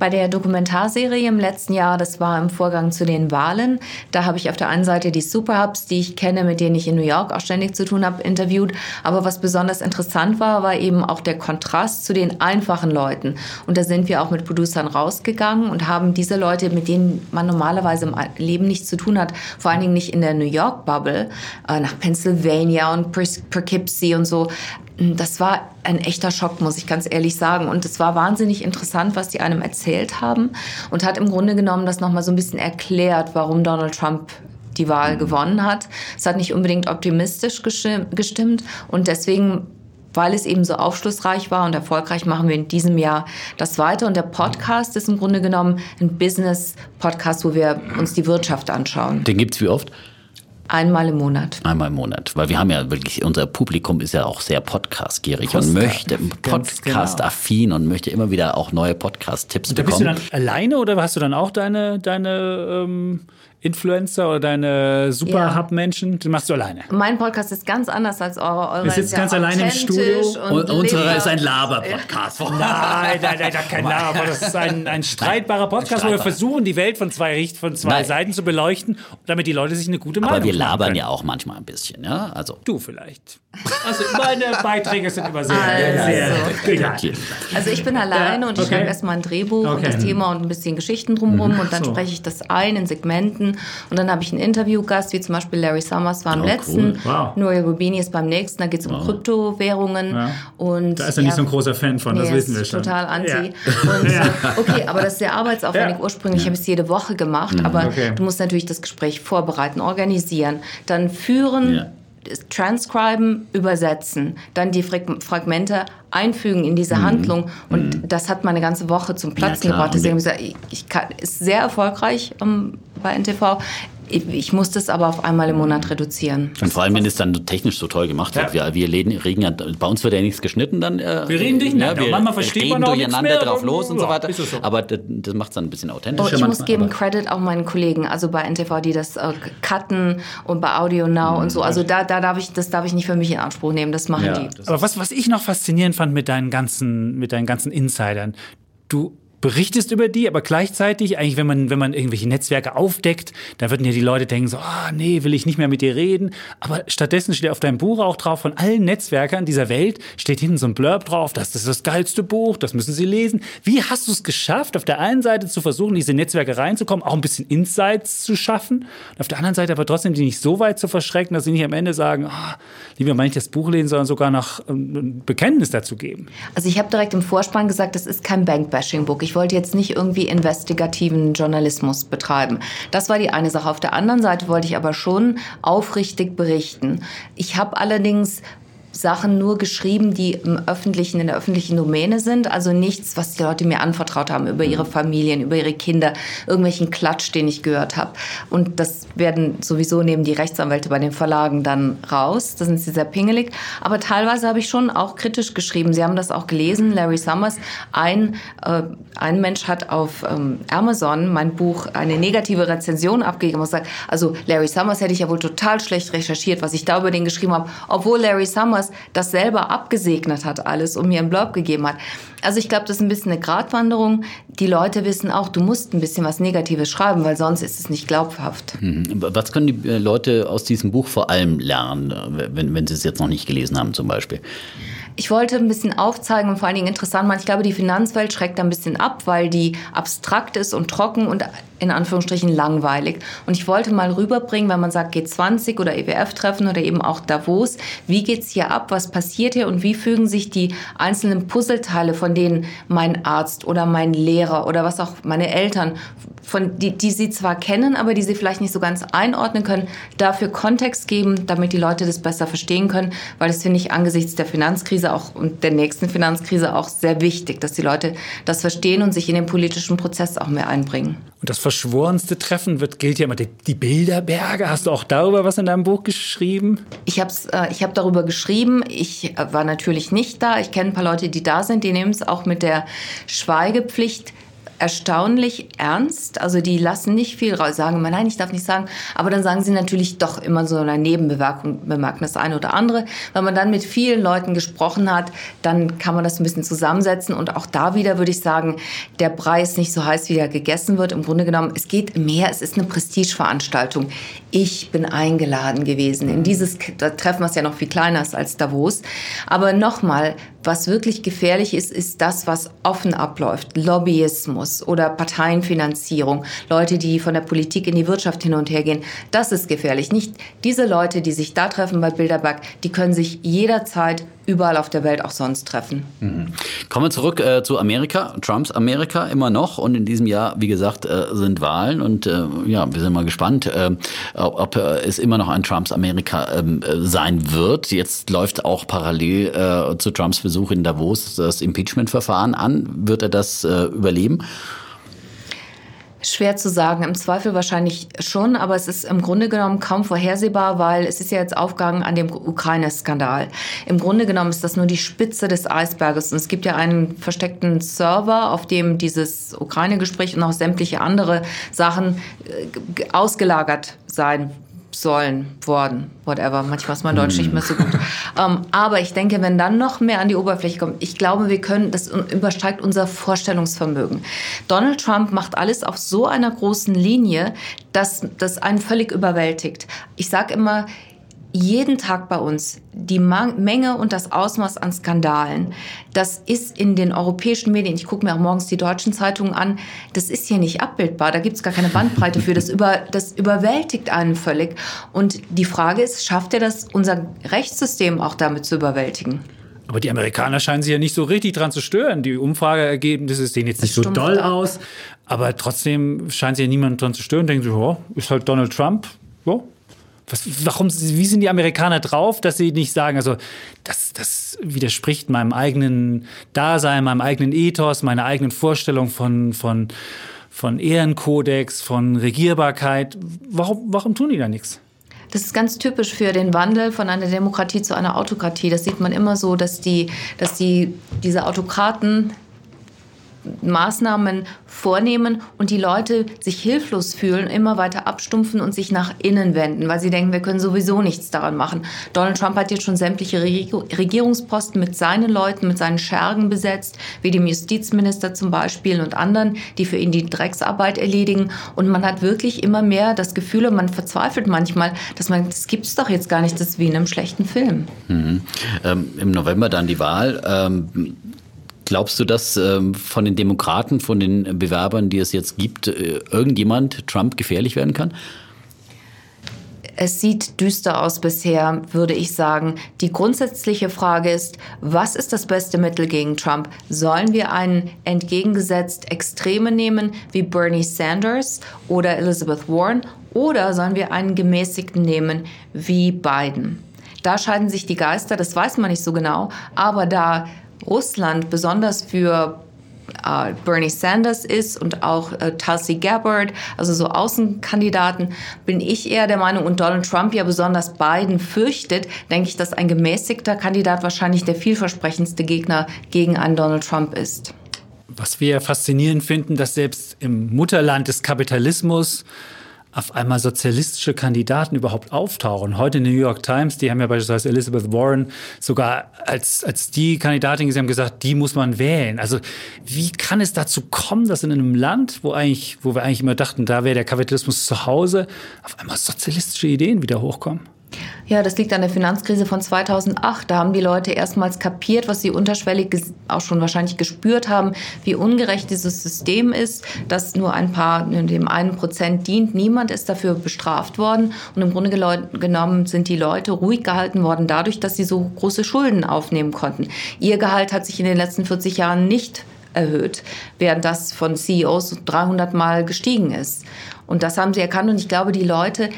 Bei der Dokumentarserie im letzten Jahr, das war im Vorgang zu den Wahlen, da habe ich auf der einen Seite die Superhubs, die ich kenne, mit denen ich in New York auch ständig zu tun habe, interviewt. Aber was besonders interessant war, war eben auch der Kontrast zu den einfachen Leuten. Und da sind wir auch mit Producern rausgegangen und haben diese Leute, mit denen man normalerweise im Leben nichts zu tun hat, vor allen Dingen nicht in der New York Bubble, äh, nach Pennsylvania und Poughkeepsie und so, das war ein echter Schock, muss ich ganz ehrlich sagen. Und es war wahnsinnig interessant, was die einem erzählt haben und hat im Grunde genommen das nochmal so ein bisschen erklärt, warum Donald Trump die Wahl gewonnen hat. Es hat nicht unbedingt optimistisch gestimmt und deswegen weil es eben so aufschlussreich war und erfolgreich, machen wir in diesem Jahr das weiter. Und der Podcast ist im Grunde genommen ein Business-Podcast, wo wir uns die Wirtschaft anschauen. Den gibt's wie oft? Einmal im Monat. Einmal im Monat. Weil wir haben ja wirklich, unser Publikum ist ja auch sehr podcast-gierig und möchte podcast-affin und möchte immer wieder auch neue Podcast-Tipps Da bekommen. bist du dann alleine oder hast du dann auch deine, deine ähm, Influencer oder deine Super-Hub-Menschen? Den machst du alleine. Mein Podcast ist ganz anders als eure. Eure Wir sitzen ganz alleine im Studio. und Und unserer ist ein Laber-Podcast. Nein, nein, nein, da kein Laber. Das ist ein, ein streitbarer Podcast, wo wir versuchen, die Welt von zwei, Richt von zwei. Seiten zu beleuchten, damit die Leute sich eine gute Meinung Aber wir machen labern können. ja auch manchmal ein bisschen, ja? Also. Du vielleicht. Also meine Beiträge sind immer sehr, Also. sehr egal. Also ich bin alleine Ja, und ich okay. schreibe erstmal ein Drehbuch und Okay. Mhm. das Thema und ein bisschen Geschichten drumherum und dann So. spreche ich das ein in Segmenten und dann habe ich einen Interviewgast, wie zum Beispiel Larry Summers war am Oh, letzten, cool. Wow. Noel Rubini ist beim nächsten, da geht es um Kryptowährungen Ja. und Da ist er nicht so ein großer Fan von, das wissen wir schon. total anti. Ja. Und, äh, okay, aber das ist sehr arbeitsaufwendig. Ja. Ursprünglich habe ich es jede Woche gemacht, aber Okay. du musst natürlich das Gespräch vorbereiten, organisieren, dann führen. Ja. Transcriben, übersetzen, dann die Frag- Fragmente einfügen in diese Handlung und das hat meine ganze Woche zum Platzen klar. gebracht. Deswegen habe ich gesagt, ich, kann, ist sehr erfolgreich ähm, bei NTV. Ich, muss das aber auf einmal im Monat reduzieren. Und vor allem, wenn es dann technisch so toll gemacht wird. Wir, wir reden, ja, bei uns wird ja nichts geschnitten dann. Äh, Wir reden nicht, ja, ne? wir Manchmal versteht reden man durcheinander mehr, drauf los und so ja, weiter. so. Aber das, das macht es dann ein bisschen authentischer. Oh, ich muss geben aber- Credit auch meinen Kollegen, also bei NTV, die das äh, cutten und bei Audio Now und so. Also da, da darf ich, das darf ich nicht für mich in Anspruch nehmen. Das machen Ja, die. das- Aber was, was ich noch faszinierend fand mit deinen ganzen, mit deinen ganzen Insidern, du berichtest über die, aber gleichzeitig, eigentlich, wenn man, wenn man irgendwelche Netzwerke aufdeckt, da würden ja die Leute denken so, ah, nee, will ich nicht mehr mit dir reden. Aber stattdessen steht auf deinem Buch auch drauf, von allen Netzwerkern dieser Welt steht hinten so ein Blurb drauf, das ist das geilste Buch, das müssen sie lesen. Wie hast du es geschafft, auf der einen Seite zu versuchen, diese Netzwerke reinzukommen, auch ein bisschen Insights zu schaffen, und auf der anderen Seite aber trotzdem die nicht so weit zu verschrecken, dass sie nicht am Ende sagen, ah, lieber mal nicht das Buch lesen, sondern sogar noch ähm, ein Bekenntnis dazu geben. Also ich habe direkt im Vorspann gesagt, das ist kein Bank-Bashing-Book. Ich wollte jetzt nicht irgendwie investigativen Journalismus betreiben. Das war die eine Sache. Auf der anderen Seite wollte ich aber schon aufrichtig berichten. Ich habe allerdings Sachen nur geschrieben, die im öffentlichen, in der öffentlichen Domäne sind. Also nichts, was die Leute mir anvertraut haben über ihre Familien, über ihre Kinder, irgendwelchen Klatsch, den ich gehört habe. Und das werden sowieso nehmen die Rechtsanwälte bei den Verlagen dann raus. Da sind sie sehr pingelig. Aber teilweise habe ich schon auch kritisch geschrieben. Sie haben das auch gelesen, Larry Summers. Ein, äh, ein Mensch hat auf ähm, Amazon mein Buch eine negative Rezension abgegeben und sagt, also Larry Summers hätte ich ja wohl total schlecht recherchiert, was ich da über den geschrieben habe, obwohl Larry Summers das selber abgesegnet hat alles und mir einen Blurb gegeben hat. Also ich glaube, das ist ein bisschen eine Gratwanderung. Die Leute wissen auch, du musst ein bisschen was Negatives schreiben, weil sonst ist es nicht glaubhaft. Was können die äh, Leute aus diesem Buch vor allem lernen, äh, wenn, wenn sie es jetzt noch nicht gelesen haben zum Beispiel? Ich wollte ein bisschen aufzeigen und vor allen Dingen interessant machen. Ich glaube, die Finanzwelt schreckt ein bisschen ab, weil die abstrakt ist und trocken und in Anführungsstrichen langweilig. Und ich wollte mal rüberbringen, wenn man sagt G20 oder EWF-Treffen oder eben auch Davos, wie geht's hier ab, was passiert hier und wie fügen sich die einzelnen Puzzleteile, von denen mein Arzt oder mein Lehrer oder was auch meine Eltern, von die, die sie zwar kennen, aber die sie vielleicht nicht so ganz einordnen können, dafür Kontext geben, damit die Leute das besser verstehen können, weil das finde ich angesichts der Finanzkrise auch und der nächsten Finanzkrise auch sehr wichtig, dass die Leute das verstehen und sich in den politischen Prozess auch mehr einbringen. Und das verschworenste Treffen wird, gilt ja immer die, die Bilderberge. Hast du auch darüber was in deinem Buch geschrieben? Ich habe äh, ich hab darüber geschrieben. Ich äh, war natürlich nicht da. Ich kenne ein paar Leute, die da sind. Die nehmen es auch mit der Schweigepflicht erstaunlich ernst. Also die lassen nicht viel raus, sagen immer, nein, ich darf nicht sagen. Aber dann sagen sie natürlich doch immer so eine Nebenbemerkung, bemerken das eine oder andere. Wenn man dann mit vielen Leuten gesprochen hat, dann kann man das ein bisschen zusammensetzen. Und auch da wieder würde ich sagen, der Brei ist nicht so heiß, wie er gegessen wird. Im Grunde genommen, es geht mehr, es ist eine Prestigeveranstaltung. Ich bin eingeladen gewesen in dieses Treffen, was ja noch viel kleiner ist als Davos. Aber nochmal, was wirklich gefährlich ist, ist das, was offen abläuft. Lobbyismus oder Parteienfinanzierung. Leute, die von der Politik in die Wirtschaft hin und her gehen. Das ist gefährlich. Nicht diese Leute, die sich da treffen bei Bilderberg, die können sich jederzeit überall auf der Welt auch sonst treffen. Mhm. Kommen wir zurück äh, zu Amerika, Trumps Amerika immer noch. Und in diesem Jahr, wie gesagt, äh, sind Wahlen. Und äh, ja, wir sind mal gespannt, äh, ob äh, es immer noch ein Trumps Amerika ähm, äh, sein wird. Jetzt läuft auch parallel zu Trumps Besuch in Davos das Impeachment-Verfahren an. Wird er das überleben? Schwer zu sagen, im Zweifel wahrscheinlich schon, aber es ist im Grunde genommen kaum vorhersehbar, weil es ist ja jetzt aufgegangen an dem Ukraine-Skandal. Im Grunde genommen ist das nur die Spitze des Eisberges und es gibt ja einen versteckten Server, auf dem dieses Ukraine-Gespräch und auch sämtliche andere Sachen äh, ausgelagert sein sollen, worden, whatever. Manchmal ist mein Deutsch nicht mehr so gut. Ähm, aber ich denke, wenn dann noch mehr an die Oberfläche kommt, ich glaube, wir können, das übersteigt unser Vorstellungsvermögen. Donald Trump macht alles auf so einer großen Linie, dass das einen völlig überwältigt. Ich sage immer, jeden Tag bei uns die Menge und das Ausmaß an Skandalen, das ist in den europäischen Medien, ich gucke mir auch morgens die deutschen Zeitungen an, das ist hier nicht abbildbar, da gibt es gar keine Bandbreite für, das, über, das überwältigt einen völlig. Und die Frage ist, schafft er das, unser Rechtssystem auch damit zu überwältigen? Aber die Amerikaner scheinen sich ja nicht so richtig dran zu stören. Die Umfrageergebnisse sehen jetzt nicht so doll aus, aber trotzdem scheint sich ja niemand dran zu stören. Denken sie, oh, ist halt Donald Trump, oh, was, warum, wie sind die Amerikaner drauf, dass sie nicht sagen, also das, das widerspricht meinem eigenen Dasein, meinem eigenen Ethos, meiner eigenen Vorstellung von, von, von Ehrenkodex, von Regierbarkeit. Warum, warum tun die da nichts? Das ist ganz typisch für den Wandel von einer Demokratie zu einer Autokratie. Das sieht man immer so, dass die, dass die, diese Autokraten Maßnahmen vornehmen und die Leute sich hilflos fühlen, immer weiter abstumpfen und sich nach innen wenden, weil sie denken, wir können sowieso nichts daran machen. Donald Trump hat jetzt schon sämtliche Regierungsposten mit seinen Leuten, mit seinen Schergen besetzt, wie dem Justizminister zum Beispiel und anderen, die für ihn die Drecksarbeit erledigen. Und man hat wirklich immer mehr das Gefühl, und man verzweifelt manchmal, dass man, das gibt es doch jetzt gar nicht, das ist wie in einem schlechten Film. Mhm. Ähm, Im November dann die Wahl. Ähm, Glaubst du, dass ähm, von den Demokraten, von den Bewerbern, die es jetzt gibt, äh, irgendjemand Trump gefährlich werden kann? Es sieht düster aus bisher, würde ich sagen. Die grundsätzliche Frage ist, was ist das beste Mittel gegen Trump? Sollen wir einen entgegengesetzt Extreme nehmen wie Bernie Sanders oder Elizabeth Warren oder sollen wir einen gemäßigten nehmen wie Biden? Da scheiden sich die Geister, das weiß man nicht so genau, aber da Russland besonders für äh, Bernie Sanders ist und auch äh, Tulsi Gabbard, also so Außenkandidaten, bin ich eher der Meinung, und Donald Trump ja besonders Biden fürchtet, denke ich, dass ein gemäßigter Kandidat wahrscheinlich der vielversprechendste Gegner gegen einen Donald Trump ist. Was wir faszinierend finden, dass selbst im Mutterland des Kapitalismus auf einmal sozialistische Kandidaten überhaupt auftauchen. Heute in der New York Times, die haben ja beispielsweise Elizabeth Warren sogar als, als die Kandidatin gesehen, haben gesagt, die muss man wählen. Also wie kann es dazu kommen, dass in einem Land, wo eigentlich, wo wir eigentlich immer dachten, da wäre der Kapitalismus zu Hause, auf einmal sozialistische Ideen wieder hochkommen? Ja, das liegt an der Finanzkrise von 2008. Da haben die Leute erstmals kapiert, was sie unterschwellig auch schon wahrscheinlich gespürt haben, wie ungerecht dieses System ist, dass nur ein paar, dem einen Prozent dient. Niemand ist dafür bestraft worden. Und im Grunde genommen sind die Leute ruhig gehalten worden dadurch, dass sie so große Schulden aufnehmen konnten. Ihr Gehalt hat sich in den letzten 40 Jahren nicht erhöht, während das von CEOs 300 Mal gestiegen ist. Und das haben sie erkannt. Und ich glaube, die Leute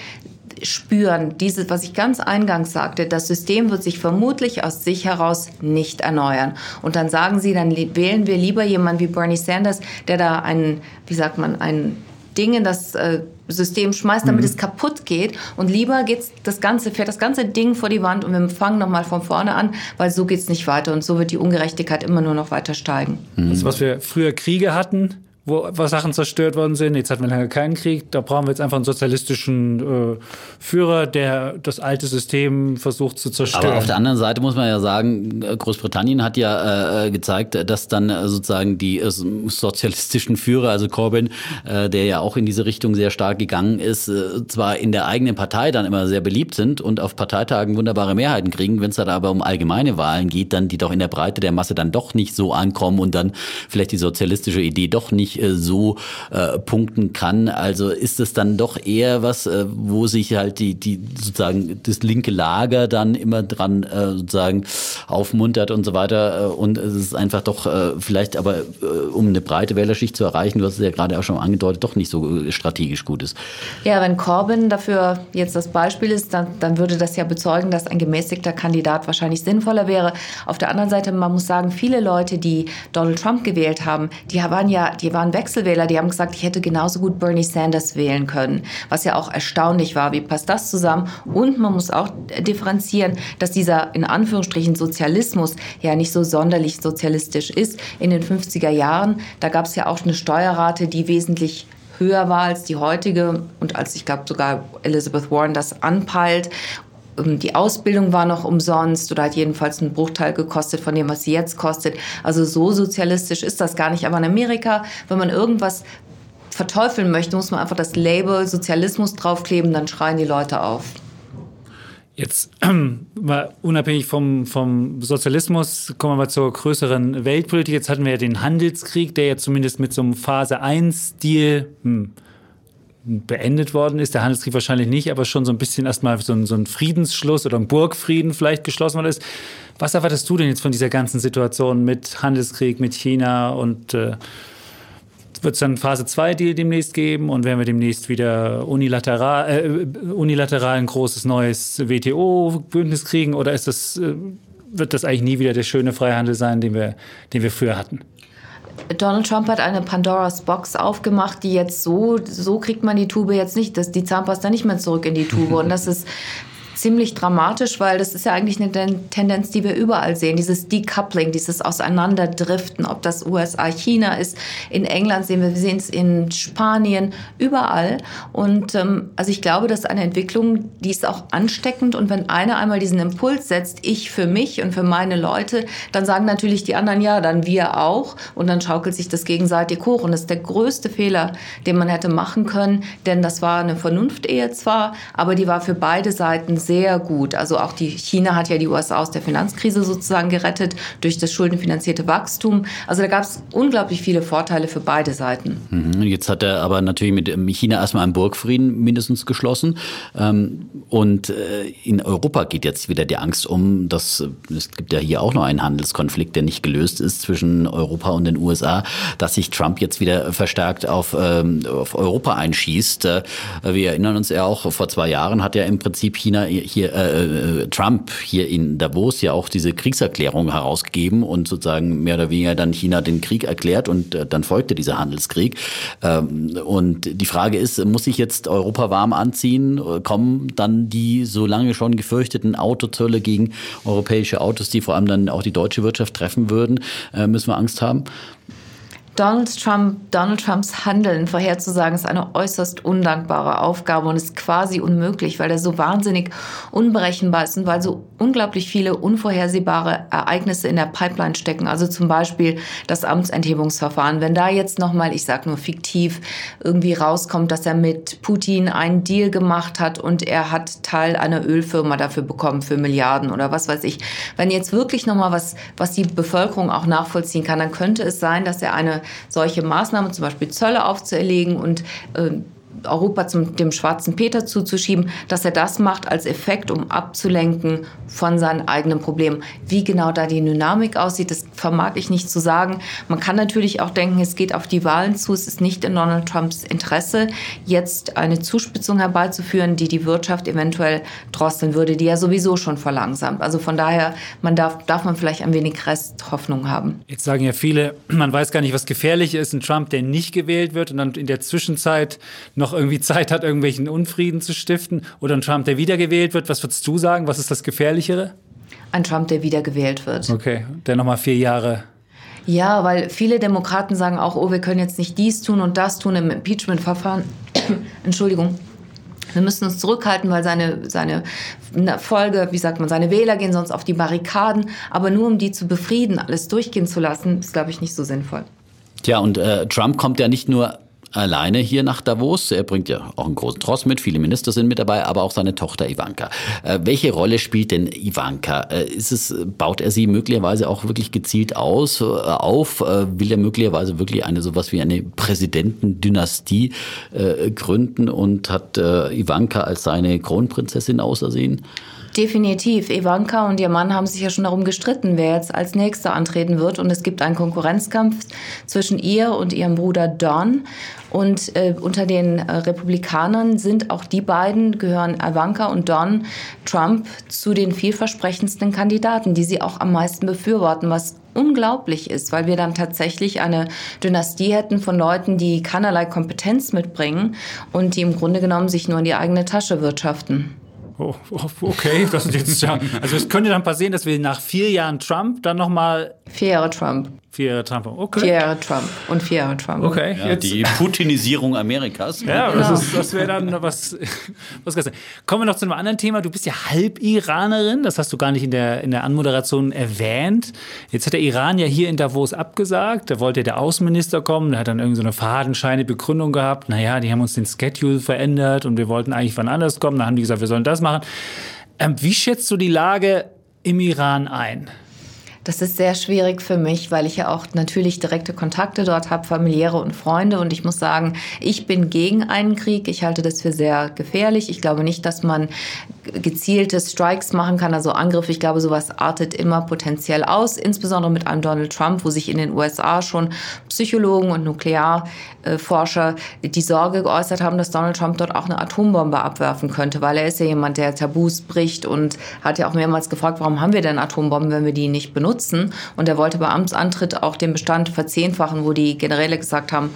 spüren, dieses, was ich ganz eingangs sagte, das System wird sich vermutlich aus sich heraus nicht erneuern. Und dann sagen sie, dann wählen wir lieber jemanden wie Bernie Sanders, der da ein, wie sagt man, ein Ding in das äh, System schmeißt, damit mhm. es kaputt geht. Und lieber geht das ganze, fährt das ganze Ding vor die Wand und wir fangen nochmal von vorne an, weil so geht es nicht weiter. Und so wird die Ungerechtigkeit immer nur noch weiter steigen. Mhm. Das, was wir früher Kriege hatten, wo, wo Sachen zerstört worden sind. Jetzt hatten wir lange keinen Krieg. Da brauchen wir jetzt einfach einen sozialistischen äh, Führer, der das alte System versucht zu zerstören. Aber auf der anderen Seite muss man ja sagen, Großbritannien hat ja äh, gezeigt, dass dann sozusagen die äh, sozialistischen Führer, also Corbyn, äh, der ja auch in diese Richtung sehr stark gegangen ist, äh, zwar in der eigenen Partei dann immer sehr beliebt sind und auf Parteitagen wunderbare Mehrheiten kriegen, wenn es dann aber um allgemeine Wahlen geht, dann die doch in der Breite der Masse dann doch nicht so ankommen und dann vielleicht die sozialistische Idee doch nicht wirklich äh, so äh, punkten kann. Also ist es dann doch eher was, äh, wo sich halt die, die sozusagen das linke Lager dann immer dran äh, sozusagen aufmuntert und so weiter. Äh, und es ist einfach doch äh, vielleicht aber, äh, um eine breite Wählerschicht zu erreichen, du hast es ja gerade auch schon angedeutet, doch nicht so äh, strategisch gut ist. Ja, wenn Corbyn dafür jetzt das Beispiel ist, dann, dann würde das ja bezeugen, dass ein gemäßigter Kandidat wahrscheinlich sinnvoller wäre. Auf der anderen Seite, man muss sagen, viele Leute, die Donald Trump gewählt haben, die waren ja, die waren Wechselwähler, die haben gesagt, ich hätte genauso gut Bernie Sanders wählen können, was ja auch erstaunlich war. Wie passt das zusammen? Und man muss auch differenzieren, dass dieser in Anführungsstrichen Sozialismus ja nicht so sonderlich sozialistisch ist. In den 50er Jahren, da gab es ja auch eine Steuerrate, die wesentlich höher war als die heutige und als ich glaube sogar Elizabeth Warren das anpeilt. Ähm, die Ausbildung war noch umsonst oder hat jedenfalls einen Bruchteil gekostet von dem, was sie jetzt kostet. Also so sozialistisch ist das gar nicht. Aber in Amerika, wenn man irgendwas verteufeln möchte, muss man einfach das Label Sozialismus draufkleben, dann schreien die Leute auf. Jetzt mal unabhängig vom, vom Sozialismus kommen wir mal zur größeren Weltpolitik. Jetzt hatten wir ja den Handelskrieg, der ja zumindest mit so einem Phase 1-Stil hm, beendet worden ist. Der Handelskrieg wahrscheinlich nicht, aber schon so ein bisschen erstmal so ein, so ein Friedensschluss oder ein Burgfrieden vielleicht geschlossen worden ist. Was erwartest du denn jetzt von dieser ganzen Situation mit Handelskrieg, mit China und äh, wird es dann Phase 2 Deal demnächst geben und werden wir demnächst wieder unilateral, äh, unilateral ein großes neues WTO-Bündnis kriegen oder ist das, äh, wird das eigentlich nie wieder der schöne Freihandel sein, den wir, den wir früher hatten? Donald Trump hat eine Pandoras Box aufgemacht, die jetzt so, so kriegt man die Tube jetzt nicht, dass die Zahnpasta nicht mehr zurück in die Tube. Und das ist ziemlich dramatisch, weil das ist ja eigentlich eine Tendenz, die wir überall sehen. Dieses Decoupling, dieses Auseinanderdriften, ob das USA, China ist, in England sehen wir, wir sehen es in Spanien, überall. Und ähm, also ich glaube, das ist eine Entwicklung, die ist auch ansteckend. Und wenn einer einmal diesen Impuls setzt, ich für mich und für meine Leute, dann sagen natürlich die anderen, ja, dann wir auch. Und dann schaukelt sich das gegenseitig hoch. Und das ist der größte Fehler, den man hätte machen können. Denn das war eine Vernunftehe zwar, aber die war für beide Seiten sehr sehr gut. Also auch die China hat ja die USA aus der Finanzkrise sozusagen gerettet durch das schuldenfinanzierte Wachstum. Also da gab es unglaublich viele Vorteile für beide Seiten. Mhm. Jetzt hat er aber natürlich mit China erstmal einen Burgfrieden mindestens geschlossen. Ähm, und äh, in Europa geht jetzt wieder die Angst um, dass es gibt ja hier auch noch einen Handelskonflikt, der nicht gelöst ist zwischen Europa und den USA, dass sich Trump jetzt wieder verstärkt auf, ähm, auf Europa einschießt. Äh, wir erinnern uns ja auch, vor zwei Jahren hat ja im Prinzip China hier äh, äh, Trump hier in Davos ja auch diese Kriegserklärung herausgegeben und sozusagen mehr oder weniger dann China den Krieg erklärt und äh, dann folgte dieser Handelskrieg. Ähm, und die Frage ist, muss sich jetzt Europa warm anziehen? Kommen dann die so lange schon gefürchteten Autozölle gegen europäische Autos, die vor allem dann auch die deutsche Wirtschaft treffen würden? Äh, müssen wir Angst haben? Donald, Trump, Donald Trumps Handeln vorherzusagen, ist eine äußerst undankbare Aufgabe und ist quasi unmöglich, weil er so wahnsinnig unberechenbar ist und weil so unglaublich viele unvorhersehbare Ereignisse in der Pipeline stecken. Also zum Beispiel das Amtsenthebungsverfahren. Wenn da jetzt nochmal, ich sage nur fiktiv, irgendwie rauskommt, dass er mit Putin einen Deal gemacht hat und er hat Teil einer Ölfirma dafür bekommen für Milliarden oder was weiß ich. Wenn jetzt wirklich nochmal was, was die Bevölkerung auch nachvollziehen kann, dann könnte es sein, dass er eine solche Maßnahmen, zum Beispiel Zölle aufzuerlegen und äh, Europa zum, dem schwarzen Peter zuzuschieben, dass er das macht als Effekt, um abzulenken von seinen eigenen Problemen. Wie genau da die Dynamik aussieht, das vermag ich nicht zu sagen. Man kann natürlich auch denken, es geht auf die Wahlen zu. Es ist nicht in Donald Trumps Interesse, jetzt eine Zuspitzung herbeizuführen, die die Wirtschaft eventuell drosseln würde, die ja sowieso schon verlangsamt. Also von daher, man darf, darf man vielleicht ein wenig Resthoffnung haben. Jetzt sagen ja viele, man weiß gar nicht, was gefährlich ist, ein Trump, der nicht gewählt wird und dann in der Zwischenzeit irgendwie Zeit hat, irgendwelchen Unfrieden zu stiften oder ein Trump, der wiedergewählt wird. Was würdest du sagen? Was ist das Gefährlichere? Ein Trump, der wiedergewählt wird. Okay, der nochmal vier Jahre ja, weil viele Demokraten sagen auch, oh, wir können jetzt nicht dies tun und das tun im Impeachment-Verfahren. Entschuldigung. Wir müssen uns zurückhalten, weil seine, seine Folge, wie sagt man, seine Wähler gehen sonst auf die Barrikaden. Aber nur um die zu befrieden, alles durchgehen zu lassen, ist, glaube ich, nicht so sinnvoll. Tja, und äh, Trump kommt ja nicht nur alleine hier nach Davos. Er bringt ja auch einen großen Tross mit, viele Minister sind mit dabei, aber auch seine Tochter Ivanka. Äh, welche Rolle spielt denn Ivanka? Äh, ist es, baut er sie möglicherweise auch wirklich gezielt aus, äh, auf? Äh, will er möglicherweise wirklich eine sowas wie eine Präsidentendynastie äh, gründen und hat äh, Ivanka als seine Kronprinzessin ausersehen? Definitiv. Ivanka und ihr Mann haben sich ja schon darum gestritten, wer jetzt als Nächster antreten wird. Und es gibt einen Konkurrenzkampf zwischen ihr und ihrem Bruder Don. Und äh, unter den äh, Republikanern sind auch die beiden, gehören Ivanka und Don Trump zu den vielversprechendsten Kandidaten, die sie auch am meisten befürworten, was unglaublich ist, weil wir dann tatsächlich eine Dynastie hätten von Leuten, die keinerlei Kompetenz mitbringen und die im Grunde genommen sich nur in die eigene Tasche wirtschaften. Oh, oh, okay, das ist jetzt ja. Also es könnte dann passieren, dass wir nach vier Jahren Trump dann nochmal. Vier Jahre Trump. Vier Jahre Trump, okay. Vier Jahre Trump und vier Jahre Trump. Okay. Ja, die Putinisierung Amerikas. Ja, genau. das, das wäre dann was, was ganz Kommen wir noch zu einem anderen Thema. Du bist ja Halb-Iranerin, das hast du gar nicht in der, in der Anmoderation erwähnt. Jetzt hat der Iran ja hier in Davos abgesagt. Da wollte der Außenminister kommen, der hat dann irgendwie so eine fadenscheine Begründung gehabt. Naja, die haben uns den Schedule verändert und wir wollten eigentlich wann anders kommen. Da haben die gesagt, wir sollen das machen. Ähm, wie schätzt du die Lage im Iran ein? Das ist sehr schwierig für mich, weil ich ja auch natürlich direkte Kontakte dort habe, familiäre und Freunde. Und ich muss sagen, ich bin gegen einen Krieg. Ich halte das für sehr gefährlich. Ich glaube nicht, dass man gezielte Strikes machen kann, also Angriffe. Ich glaube, sowas artet immer potenziell aus, insbesondere mit einem Donald Trump, wo sich in den USA schon Psychologen und Nuklearforscher die Sorge geäußert haben, dass Donald Trump dort auch eine Atombombe abwerfen könnte, weil er ist ja jemand, der Tabus bricht und hat ja auch mehrmals gefragt, warum haben wir denn Atombomben, wenn wir die nicht benutzen? Nutzen. Und er wollte bei Amtsantritt auch den Bestand verzehnfachen, wo die Generäle gesagt haben,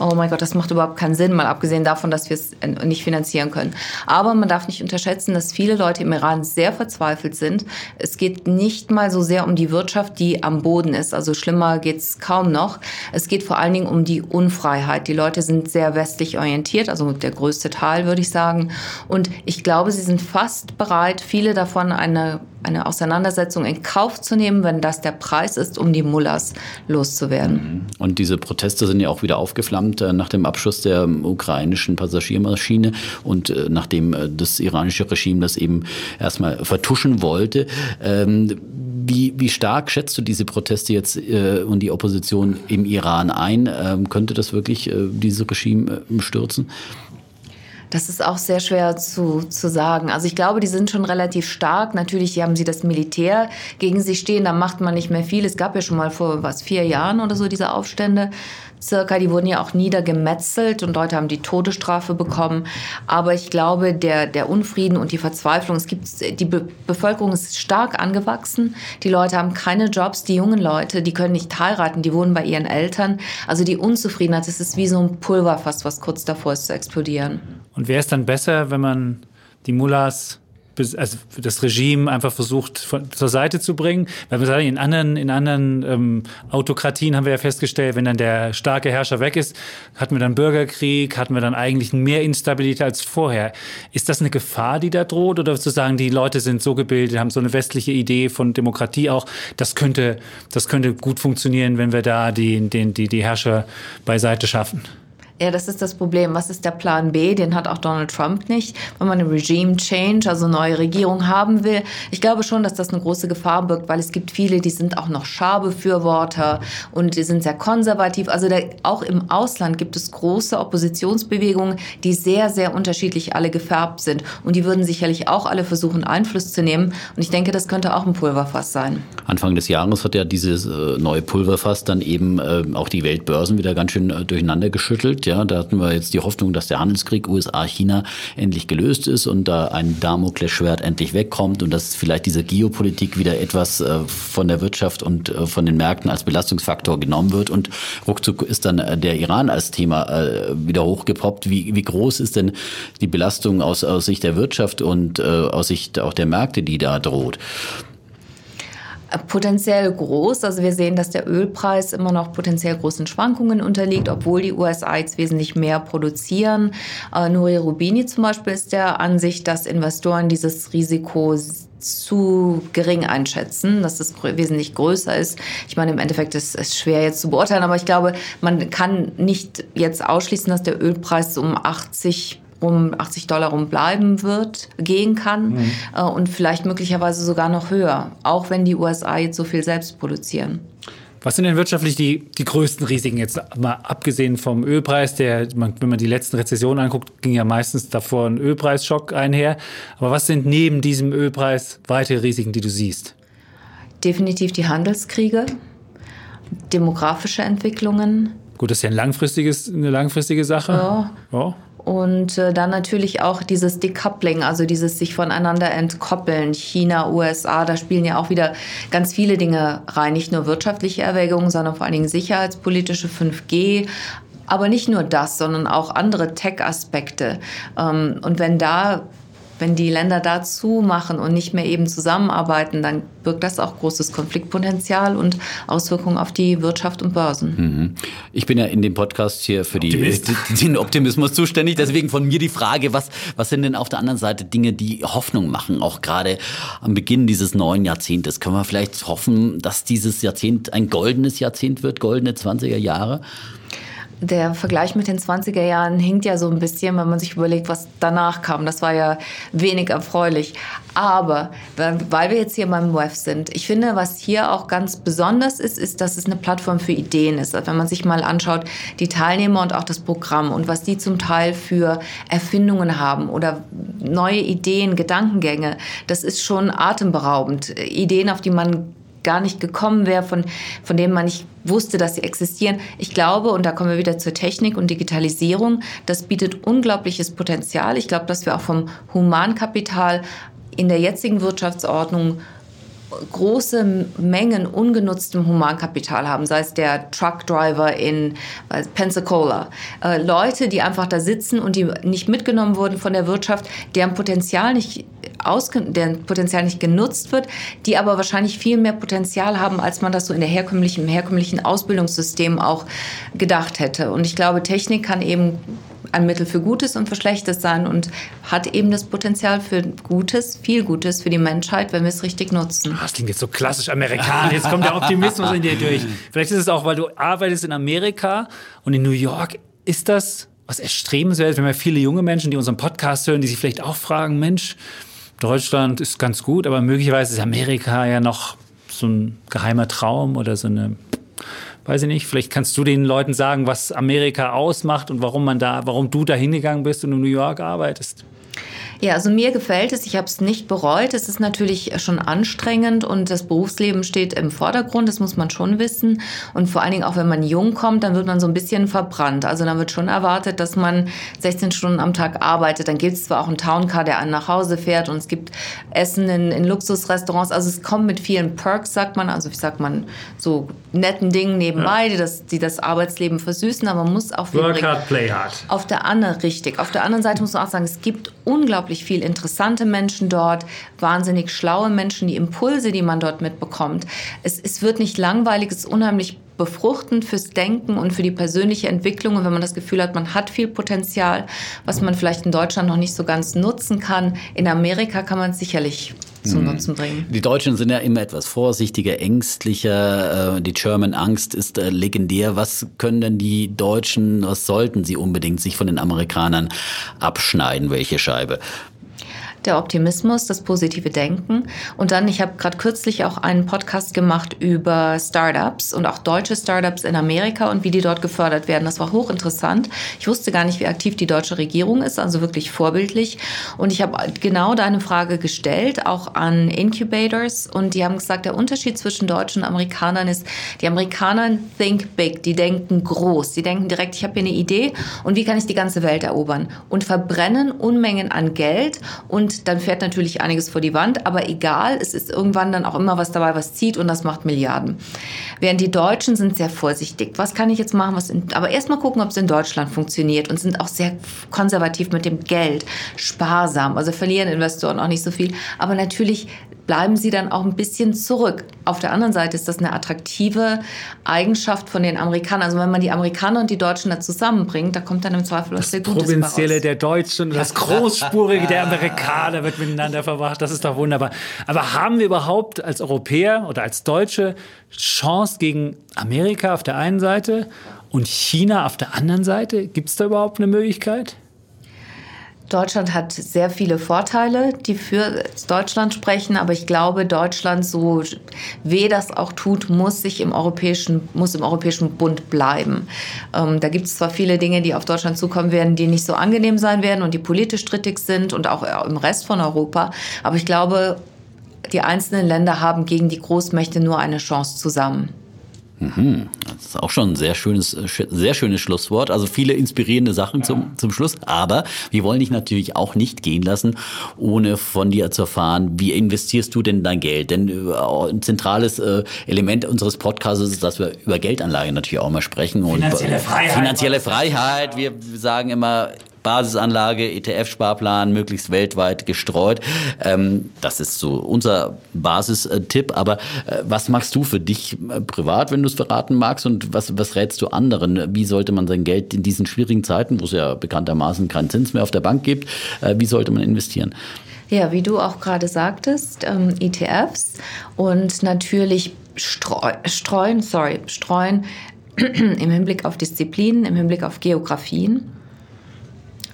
oh mein Gott, das macht überhaupt keinen Sinn, mal abgesehen davon, dass wir es nicht finanzieren können. Aber man darf nicht unterschätzen, dass viele Leute im Iran sehr verzweifelt sind. Es geht nicht mal so sehr um die Wirtschaft, die am Boden ist. Also schlimmer geht es kaum noch. Es geht vor allen Dingen um die Unfreiheit. Die Leute sind sehr westlich orientiert, also der größte Teil, würde ich sagen. Und ich glaube, sie sind fast bereit, viele davon eine eine Auseinandersetzung in Kauf zu nehmen, wenn das der Preis ist, um die Mullahs loszuwerden. Und diese Proteste sind ja auch wieder aufgeflammt äh, nach dem Abschuss der ähm, ukrainischen Passagiermaschine und äh, nachdem äh, das iranische Regime das eben erstmal vertuschen wollte. Ähm, wie, wie stark schätzt du diese Proteste jetzt und die Opposition im Iran ein? Ähm, könnte das wirklich dieses Regime stürzen? Das ist auch sehr schwer zu, zu sagen. Also ich glaube, die sind schon relativ stark. Natürlich haben sie das Militär gegen sich stehen, da macht man nicht mehr viel. Es gab ja schon mal vor was vier Jahren oder so diese Aufstände circa. Die wurden ja auch niedergemetzelt und Leute haben die Todesstrafe bekommen. Aber ich glaube, der, der Unfrieden und die Verzweiflung, es gibt, die Be Bevölkerung ist stark angewachsen. Die Leute haben keine Jobs. Die jungen Leute, die können nicht heiraten, die wohnen bei ihren Eltern. Also die Unzufriedenheit, das ist wie so ein Pulverfass, was kurz davor ist zu explodieren. Und wäre es dann besser, wenn man die Mullahs also das Regime einfach versucht von, zur Seite zu bringen. Weil wir sagen, in anderen, in anderen ähm, Autokratien haben wir ja festgestellt, wenn dann der starke Herrscher weg ist, hatten wir dann Bürgerkrieg, hatten wir dann eigentlich mehr Instabilität als vorher. Ist das eine Gefahr, die da droht? Oder zu sagen, die Leute sind so gebildet, haben so eine westliche Idee von Demokratie auch, das könnte, das könnte gut funktionieren, wenn wir da die, die, die, die Herrscher beiseite schaffen? Ja, das ist das Problem. Was ist der Plan B? Den hat auch Donald Trump nicht. Wenn man eine Regime Change, also neue Regierung haben will, ich glaube schon, dass das eine große Gefahr birgt, weil es gibt viele, die sind auch noch Scharbefürworter und die sind sehr konservativ. Also der, auch im Ausland gibt es große Oppositionsbewegungen, die sehr, sehr unterschiedlich alle gefärbt sind. Und die würden sicherlich auch alle versuchen, Einfluss zu nehmen. Und ich denke, das könnte auch ein Pulverfass sein. Anfang des Jahres hat ja dieses äh, neue Pulverfass dann eben äh, auch die Weltbörsen wieder ganz schön äh, durcheinander geschüttelt. Ja, da hatten wir jetzt die Hoffnung, dass der Handelskrieg USA-China endlich gelöst ist und da ein Damoklesschwert endlich wegkommt und dass vielleicht diese Geopolitik wieder etwas äh, von der Wirtschaft und äh, von den Märkten als Belastungsfaktor genommen wird und ruckzuck ist dann äh, der Iran als Thema wieder hochgepoppt. Wie, wie groß ist denn die Belastung aus, aus Sicht der Wirtschaft und aus Sicht auch der Märkte, die da droht? Potenziell groß. Also wir sehen, dass der Ölpreis immer noch potenziell großen Schwankungen unterliegt, obwohl die USA jetzt wesentlich mehr produzieren. Äh, Nuri Rubini zum Beispiel ist der Ansicht, dass Investoren dieses Risiko zu gering einschätzen, dass es wesentlich größer ist. Ich meine, im Endeffekt ist es schwer jetzt zu beurteilen, aber ich glaube, man kann nicht jetzt ausschließen, dass der Ölpreis um 80 um 80 Dollar rum bleiben wird, gehen kann mhm. äh, und vielleicht möglicherweise sogar noch höher, auch wenn die USA jetzt so viel selbst produzieren. Was sind denn wirtschaftlich die, die größten Risiken jetzt mal abgesehen vom Ölpreis, der, man, wenn man die letzten Rezessionen anguckt, ging ja meistens davor ein Ölpreisschock einher. Aber was sind neben diesem Ölpreis weitere Risiken, die du siehst? Definitiv die Handelskriege, demografische Entwicklungen. Gut, das ist ja ein langfristiges, eine langfristige Sache. Ja. ja. Und äh, dann natürlich auch dieses Decoupling, also dieses sich voneinander entkoppeln. China, USA, da spielen ja auch wieder ganz viele Dinge rein. Nicht nur wirtschaftliche Erwägungen, sondern vor allen Dingen sicherheitspolitische 5G. Aber nicht nur das, sondern auch andere Tech-Aspekte. Ähm, und wenn da wenn die Länder dazu machen und nicht mehr eben zusammenarbeiten, dann birgt das auch großes Konfliktpotenzial und Auswirkungen auf die Wirtschaft und Börsen. Mhm. Ich bin ja in dem Podcast hier für die, den Optimismus zuständig. Deswegen von mir die Frage, was, was sind denn auf der anderen Seite Dinge, die Hoffnung machen, auch gerade am Beginn dieses neuen Jahrzehntes? Können wir vielleicht hoffen, dass dieses Jahrzehnt ein goldenes Jahrzehnt wird, goldene 20er Jahre? Der Vergleich mit den 20er Jahren hinkt ja so ein bisschen, wenn man sich überlegt, was danach kam. Das war ja wenig erfreulich. Aber weil wir jetzt hier beim WEF sind, ich finde, was hier auch ganz besonders ist, ist, dass es eine Plattform für Ideen ist. Also wenn man sich mal anschaut, die Teilnehmer und auch das Programm und was die zum Teil für Erfindungen haben oder neue Ideen, Gedankengänge, das ist schon atemberaubend. Ideen, auf die man gar nicht gekommen wäre, von, von denen man nicht wusste, dass sie existieren. Ich glaube, und da kommen wir wieder zur Technik und Digitalisierung, das bietet unglaubliches Potenzial. Ich glaube, dass wir auch vom Humankapital in der jetzigen Wirtschaftsordnung große Mengen ungenutztem Humankapital haben, sei es der Truckdriver in Pensacola. Äh, Leute, die einfach da sitzen und die nicht mitgenommen wurden von der Wirtschaft, deren Potenzial nicht deren Potenzial nicht genutzt wird, die aber wahrscheinlich viel mehr Potenzial haben, als man das so in der herkömmlichen, im herkömmlichen Ausbildungssystem auch gedacht hätte. Und ich glaube, Technik kann eben ein Mittel für Gutes und für Schlechtes sein und hat eben das Potenzial für Gutes, viel Gutes für die Menschheit, wenn wir es richtig nutzen. Das klingt jetzt so klassisch amerikanisch. Jetzt kommt der Optimismus in dir durch. Vielleicht ist es auch, weil du arbeitest in Amerika und in New York. Ist das was erstrebenswert? Wir haben ja viele junge Menschen, die unseren Podcast hören, die sich vielleicht auch fragen, Mensch, Deutschland ist ganz gut, aber möglicherweise ist Amerika ja noch so ein geheimer Traum oder so eine weiß ich nicht, vielleicht kannst du den Leuten sagen, was Amerika ausmacht und warum man da, warum du da hingegangen bist und in New York arbeitest. Ja, also mir gefällt es. Ich habe es nicht bereut. Es ist natürlich schon anstrengend und das Berufsleben steht im Vordergrund. Das muss man schon wissen. Und vor allen Dingen auch, wenn man jung kommt, dann wird man so ein bisschen verbrannt. Also dann wird schon erwartet, dass man 16 Stunden am Tag arbeitet. Dann gibt es zwar auch einen Towncar, der einen nach Hause fährt und es gibt Essen in, in Luxusrestaurants. Also es kommt mit vielen Perks, sagt man. Also wie sagt man, so netten Dingen nebenbei, ja. die, das, die das Arbeitsleben versüßen. Aber man muss auch Work hard, play hard. Auf der anderen, richtig. Auf der anderen Seite muss man auch sagen, es gibt unglaublich unglaublich viel interessante Menschen dort, wahnsinnig schlaue Menschen, die Impulse, die man dort mitbekommt. Es, es wird nicht langweilig, es ist unheimlich befruchtend fürs Denken und für die persönliche Entwicklung. Und wenn man das Gefühl hat, man hat viel Potenzial, was man vielleicht in Deutschland noch nicht so ganz nutzen kann, in Amerika kann man es sicherlich zum hm. Nutzen bringen. Die Deutschen sind ja immer etwas vorsichtiger, ängstlicher. Äh, die German Angst ist äh, legendär. Was können denn die Deutschen, was sollten sie unbedingt sich von den Amerikanern abschneiden? Welche Scheibe? Der Optimismus, das positive Denken. Und dann, ich habe gerade kürzlich auch einen Podcast gemacht über Startups und auch deutsche Startups in Amerika und wie die dort gefördert werden. Das war hochinteressant. Ich wusste gar nicht, wie aktiv die deutsche Regierung ist, also wirklich vorbildlich. Und ich habe genau deine Frage gestellt, auch an Incubators. Und die haben gesagt, der Unterschied zwischen Deutschen und Amerikanern ist, die Amerikaner think big, die denken groß, die denken direkt, ich habe hier eine Idee und wie kann ich die ganze Welt erobern? Und verbrennen Unmengen an Geld und und dann fährt natürlich einiges vor die Wand, aber egal, es ist irgendwann dann auch immer was dabei, was zieht und das macht Milliarden. Während die Deutschen sind sehr vorsichtig. Was kann ich jetzt machen? Was in, aber erstmal gucken, ob es in Deutschland funktioniert und sind auch sehr konservativ mit dem Geld, sparsam, also verlieren Investoren auch nicht so viel. Aber natürlich bleiben sie dann auch ein bisschen zurück. Auf der anderen Seite ist das eine attraktive Eigenschaft von den Amerikanern. Also wenn man die Amerikaner und die Deutschen da zusammenbringt, da kommt dann im Zweifel was sehr Gutes Provinzielle der Deutschen, das Großspurige der Amerikaner wird miteinander verbracht. Das ist doch wunderbar. Aber haben wir überhaupt als Europäer oder als Deutsche Chance gegen Amerika auf der einen Seite und China auf der anderen Seite? Gibt es da überhaupt eine Möglichkeit? Deutschland hat sehr viele Vorteile, die für Deutschland sprechen, aber ich glaube, Deutschland, so weh das auch tut, muss sich im Europäischen, muss im Europäischen Bund bleiben. Ähm, da gibt es zwar viele Dinge, die auf Deutschland zukommen werden, die nicht so angenehm sein werden und die politisch strittig sind und auch im Rest von Europa, aber ich glaube, die einzelnen Länder haben gegen die Großmächte nur eine Chance zusammen. Mhm. Das ist auch schon ein sehr schönes, sehr schönes Schlusswort. Also viele inspirierende Sachen zum, zum Schluss. Aber wir wollen dich natürlich auch nicht gehen lassen, ohne von dir zu erfahren, wie investierst du denn dein Geld? Denn äh, ein zentrales äh, Element unseres Podcasts ist, dass wir über Geldanlage natürlich auch mal sprechen. Finanzielle Freiheit. Finanzielle Freiheit. Wir sagen immer, Basisanlage, ETF-Sparplan, möglichst weltweit gestreut. Ähm, das ist so unser Basistipp. Aber äh, was machst du für dich äh, privat, wenn du es verraten magst? Und was, was rätst du anderen? Wie sollte man sein Geld in diesen schwierigen Zeiten, wo es ja bekanntermaßen keinen Zins mehr auf der Bank gibt, äh, wie sollte man investieren? Ja, wie du auch gerade sagtest, ähm, ETFs und natürlich streu streuen, sorry, streuen im Hinblick auf Disziplinen, im Hinblick auf Geografien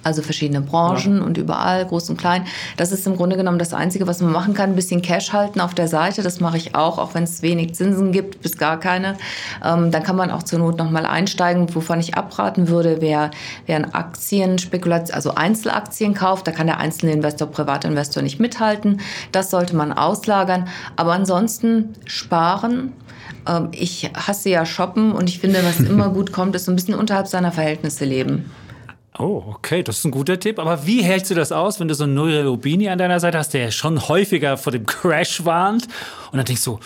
also verschiedene Branchen ja. und überall, groß und klein. Das ist im Grunde genommen das Einzige, was man machen kann. Ein bisschen Cash halten auf der Seite, das mache ich auch, auch wenn es wenig Zinsen gibt, bis gar keine. Ähm, dann kann man auch zur Not nochmal einsteigen. Wovon ich abraten würde, wer, wer ein Aktienspekulation, also Einzelaktien kauft, da kann der einzelne Investor, Privatinvestor nicht mithalten. Das sollte man auslagern. Aber ansonsten sparen, ähm, ich hasse ja Shoppen und ich finde, was immer gut kommt, ist so ein bisschen unterhalb seiner Verhältnisse leben. Oh, okay, das ist ein guter Tipp. Aber wie hältst du das aus, wenn du so einen Nouri Rubini an deiner Seite hast, der ja schon häufiger vor dem Crash warnt und dann denkst du,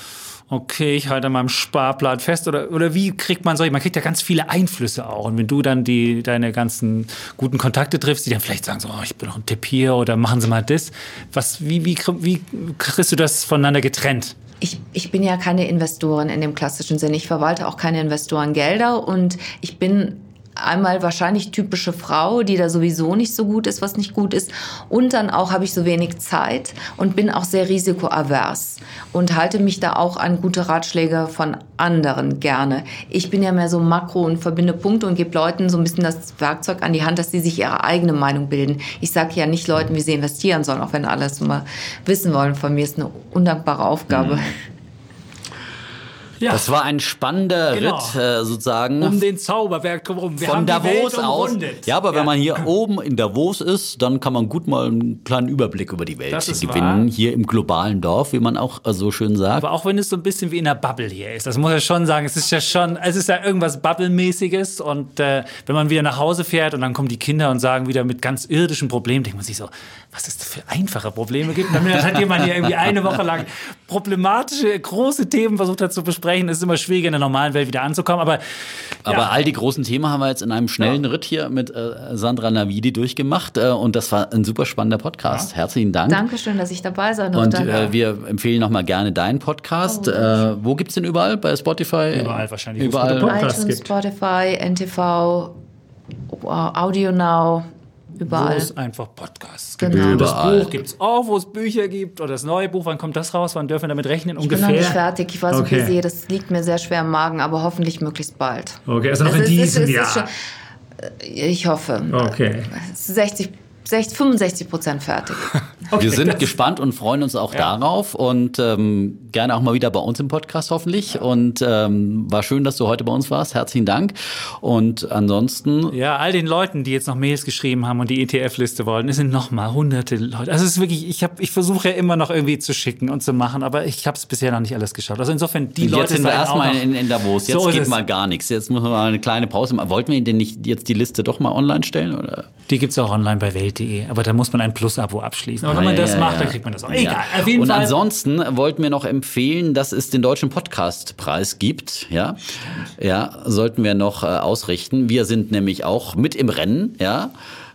okay, ich halte an meinem Sparplan fest oder, oder wie kriegt man solche, man kriegt ja ganz viele Einflüsse auch und wenn du dann die, deine ganzen guten Kontakte triffst, die dann vielleicht sagen so, oh, ich bin noch ein Tipp hier oder machen Sie mal das, was, wie, wie, wie kriegst du das voneinander getrennt? Ich, ich bin ja keine Investorin in dem klassischen Sinne. Ich verwalte auch keine Investorengelder und ich bin einmal wahrscheinlich typische Frau, die da sowieso nicht so gut ist, was nicht gut ist. Und dann auch habe ich so wenig Zeit und bin auch sehr risikoavers und halte mich da auch an gute Ratschläge von anderen gerne. Ich bin ja mehr so makro und verbinde Punkte und gebe Leuten so ein bisschen das Werkzeug an die Hand, dass sie sich ihre eigene Meinung bilden. Ich sage ja nicht Leuten, wie sie investieren sollen, auch wenn alles immer wissen wollen. Von mir ist eine undankbare Aufgabe. Mhm. Ja. Das war ein spannender genau. Ritt äh, sozusagen. Um den Zauberberg drumherum. Wir Von Davos aus. Ja, aber ja. wenn man hier oben in Davos ist, dann kann man gut mal einen kleinen Überblick über die Welt gewinnen. Wahr. Hier im globalen Dorf, wie man auch so schön sagt. Aber auch wenn es so ein bisschen wie in der Bubble hier ist. Das muss ich schon sagen. Es ist ja schon, es ist ja irgendwas Bubble-mäßiges. Und äh, wenn man wieder nach Hause fährt und dann kommen die Kinder und sagen wieder mit ganz irdischen Problemen, denkt man sich so, was es für einfache Probleme gibt. Damit hat jemand hier irgendwie eine Woche lang problematische, große Themen versucht hat zu besprechen. Es ist immer schwierig, in der normalen Welt wieder anzukommen. Aber, aber ja. all die großen Themen haben wir jetzt in einem schnellen ja. Ritt hier mit äh, Sandra Navidi durchgemacht. Äh, und das war ein super spannender Podcast. Ja. Herzlichen Dank. Dankeschön, dass ich dabei sein durfte. Und äh, wir empfehlen nochmal gerne deinen Podcast. Oh, äh, wo gibt es den überall? Bei Spotify? Überall wahrscheinlich. Überall. iTunes, Spotify, NTV, Audio Now. Überall. Wo es einfach Podcasts gibt. Genau. Das Buch gibt es auch, wo es Bücher gibt. Oder das neue Buch, wann kommt das raus? Wann dürfen wir damit rechnen? Ungefähr? Ich bin noch nicht fertig. Ich war so okay. busy. Das liegt mir sehr schwer im Magen, aber hoffentlich möglichst bald. Okay, also noch also in diesem Jahr. Schon, ich hoffe. Okay. 60 65 Prozent fertig. okay, wir sind gespannt und freuen uns auch ja. darauf und ähm, gerne auch mal wieder bei uns im Podcast hoffentlich. Ja. Und ähm, war schön, dass du heute bei uns warst. Herzlichen Dank. Und ansonsten. Ja, all den Leuten, die jetzt noch Mails geschrieben haben und die ETF-Liste wollen, es sind noch mal hunderte Leute. Also es ist wirklich, ich, hab, ich versuche ja immer noch irgendwie zu schicken und zu machen, aber ich habe es bisher noch nicht alles geschafft. Also insofern, die und Leute. Jetzt sind wir erstmal in, in Davos. Jetzt so geht mal gar nichts. Jetzt müssen wir mal eine kleine Pause machen. Wollten wir denn nicht jetzt die Liste doch mal online stellen? Oder? Die gibt es auch online bei Welt.de, aber da muss man ein Plus-Abo abschließen. Und wenn man das macht, dann kriegt man das auch. Egal, auf jeden Und Fall. ansonsten wollten wir noch empfehlen, dass es den Deutschen Podcastpreis gibt. Ja, ja sollten wir noch äh, ausrichten. Wir sind nämlich auch mit im Rennen, ja.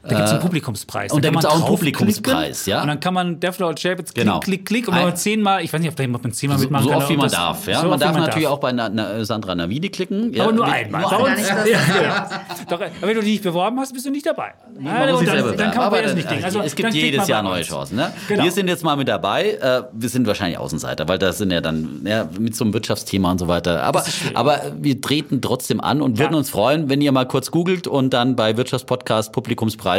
Da gibt es einen Publikumspreis. und da kann gibt's man auch einen Publikumspreis, ja. Und dann kann man Defner und Chapitz klick, Genau. klick, klick. Und wenn man zehnmal, ich weiß nicht, ob da man zehnmal So, mitmachen so kann. oft wie man das- darf. Ja? so man darf natürlich darf. auch bei Na Na Sandra Navidi klicken. Ja, Aber nur einmal. Nur das- ja. Doch, aber wenn du dich nicht beworben hast, bist du nicht dabei. Man und sich dann, dann kann man Aber nicht kriegen. Also, es gibt jedes man Jahr neue. Chancen. Ne? Genau. Wir sind jetzt mal mit dabei. Äh, wir sind wahrscheinlich Außenseiter, weil das sind ja dann ja, mit so einem Wirtschaftsthema und so weiter. Aber, aber wir treten trotzdem an und würden uns freuen, wenn ihr mal kurz googelt und dann bei Wirtschaftspodcast Publikumspreis,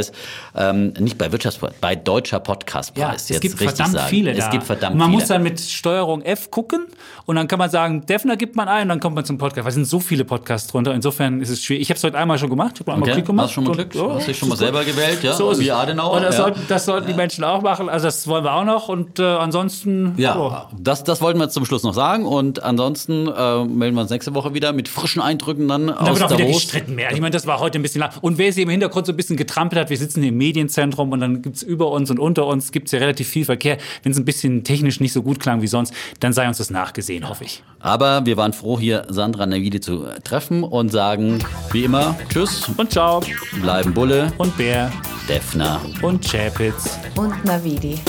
ähm, nicht bei Wirtschaftspodcast, bei Deutscher Podcastpreis. Ja, es gibt verdammt sagen. viele da. Es gibt verdammt und man viele. muss dann mit Steuerung F gucken und dann kann man sagen, Defner gibt man ein und dann kommt man zum Podcast. Weil es sind so viele Podcasts drunter. Insofern ist es schwierig. Ich habe es heute einmal schon gemacht. Ich habe einmal Okay, Klick gemacht. hast du schon mal Glück? ja, hast dich schon mal ist gut. selber gewählt, ja? So wie. Adenauer. Und das, ja. sollten, das sollten die Menschen auch machen. Also das wollen wir auch noch. Und äh, ansonsten. Ja, oh. das, das wollten wir jetzt zum Schluss noch sagen. Und ansonsten äh, melden wir uns nächste Woche wieder mit frischen Eindrücken dann Da aus wird auch wieder Davos. gestritten mehr. Ich meine, das war heute ein bisschen lang. Und wer sie im Hintergrund so ein bisschen getrampelt hat, wir sitzen hier im Medienzentrum und dann gibt's über uns und unter uns gibt's ja relativ viel Verkehr. Wenn es ein bisschen technisch nicht so gut klang wie sonst, dann sei uns das nachgesehen, hoffe ich. Aber wir waren froh, hier Sandra Navidi zu treffen und sagen wie immer Tschüss, Und ciao. bleiben Bulle, Und Bär. Defner. Und Chapitz. Und Navidi.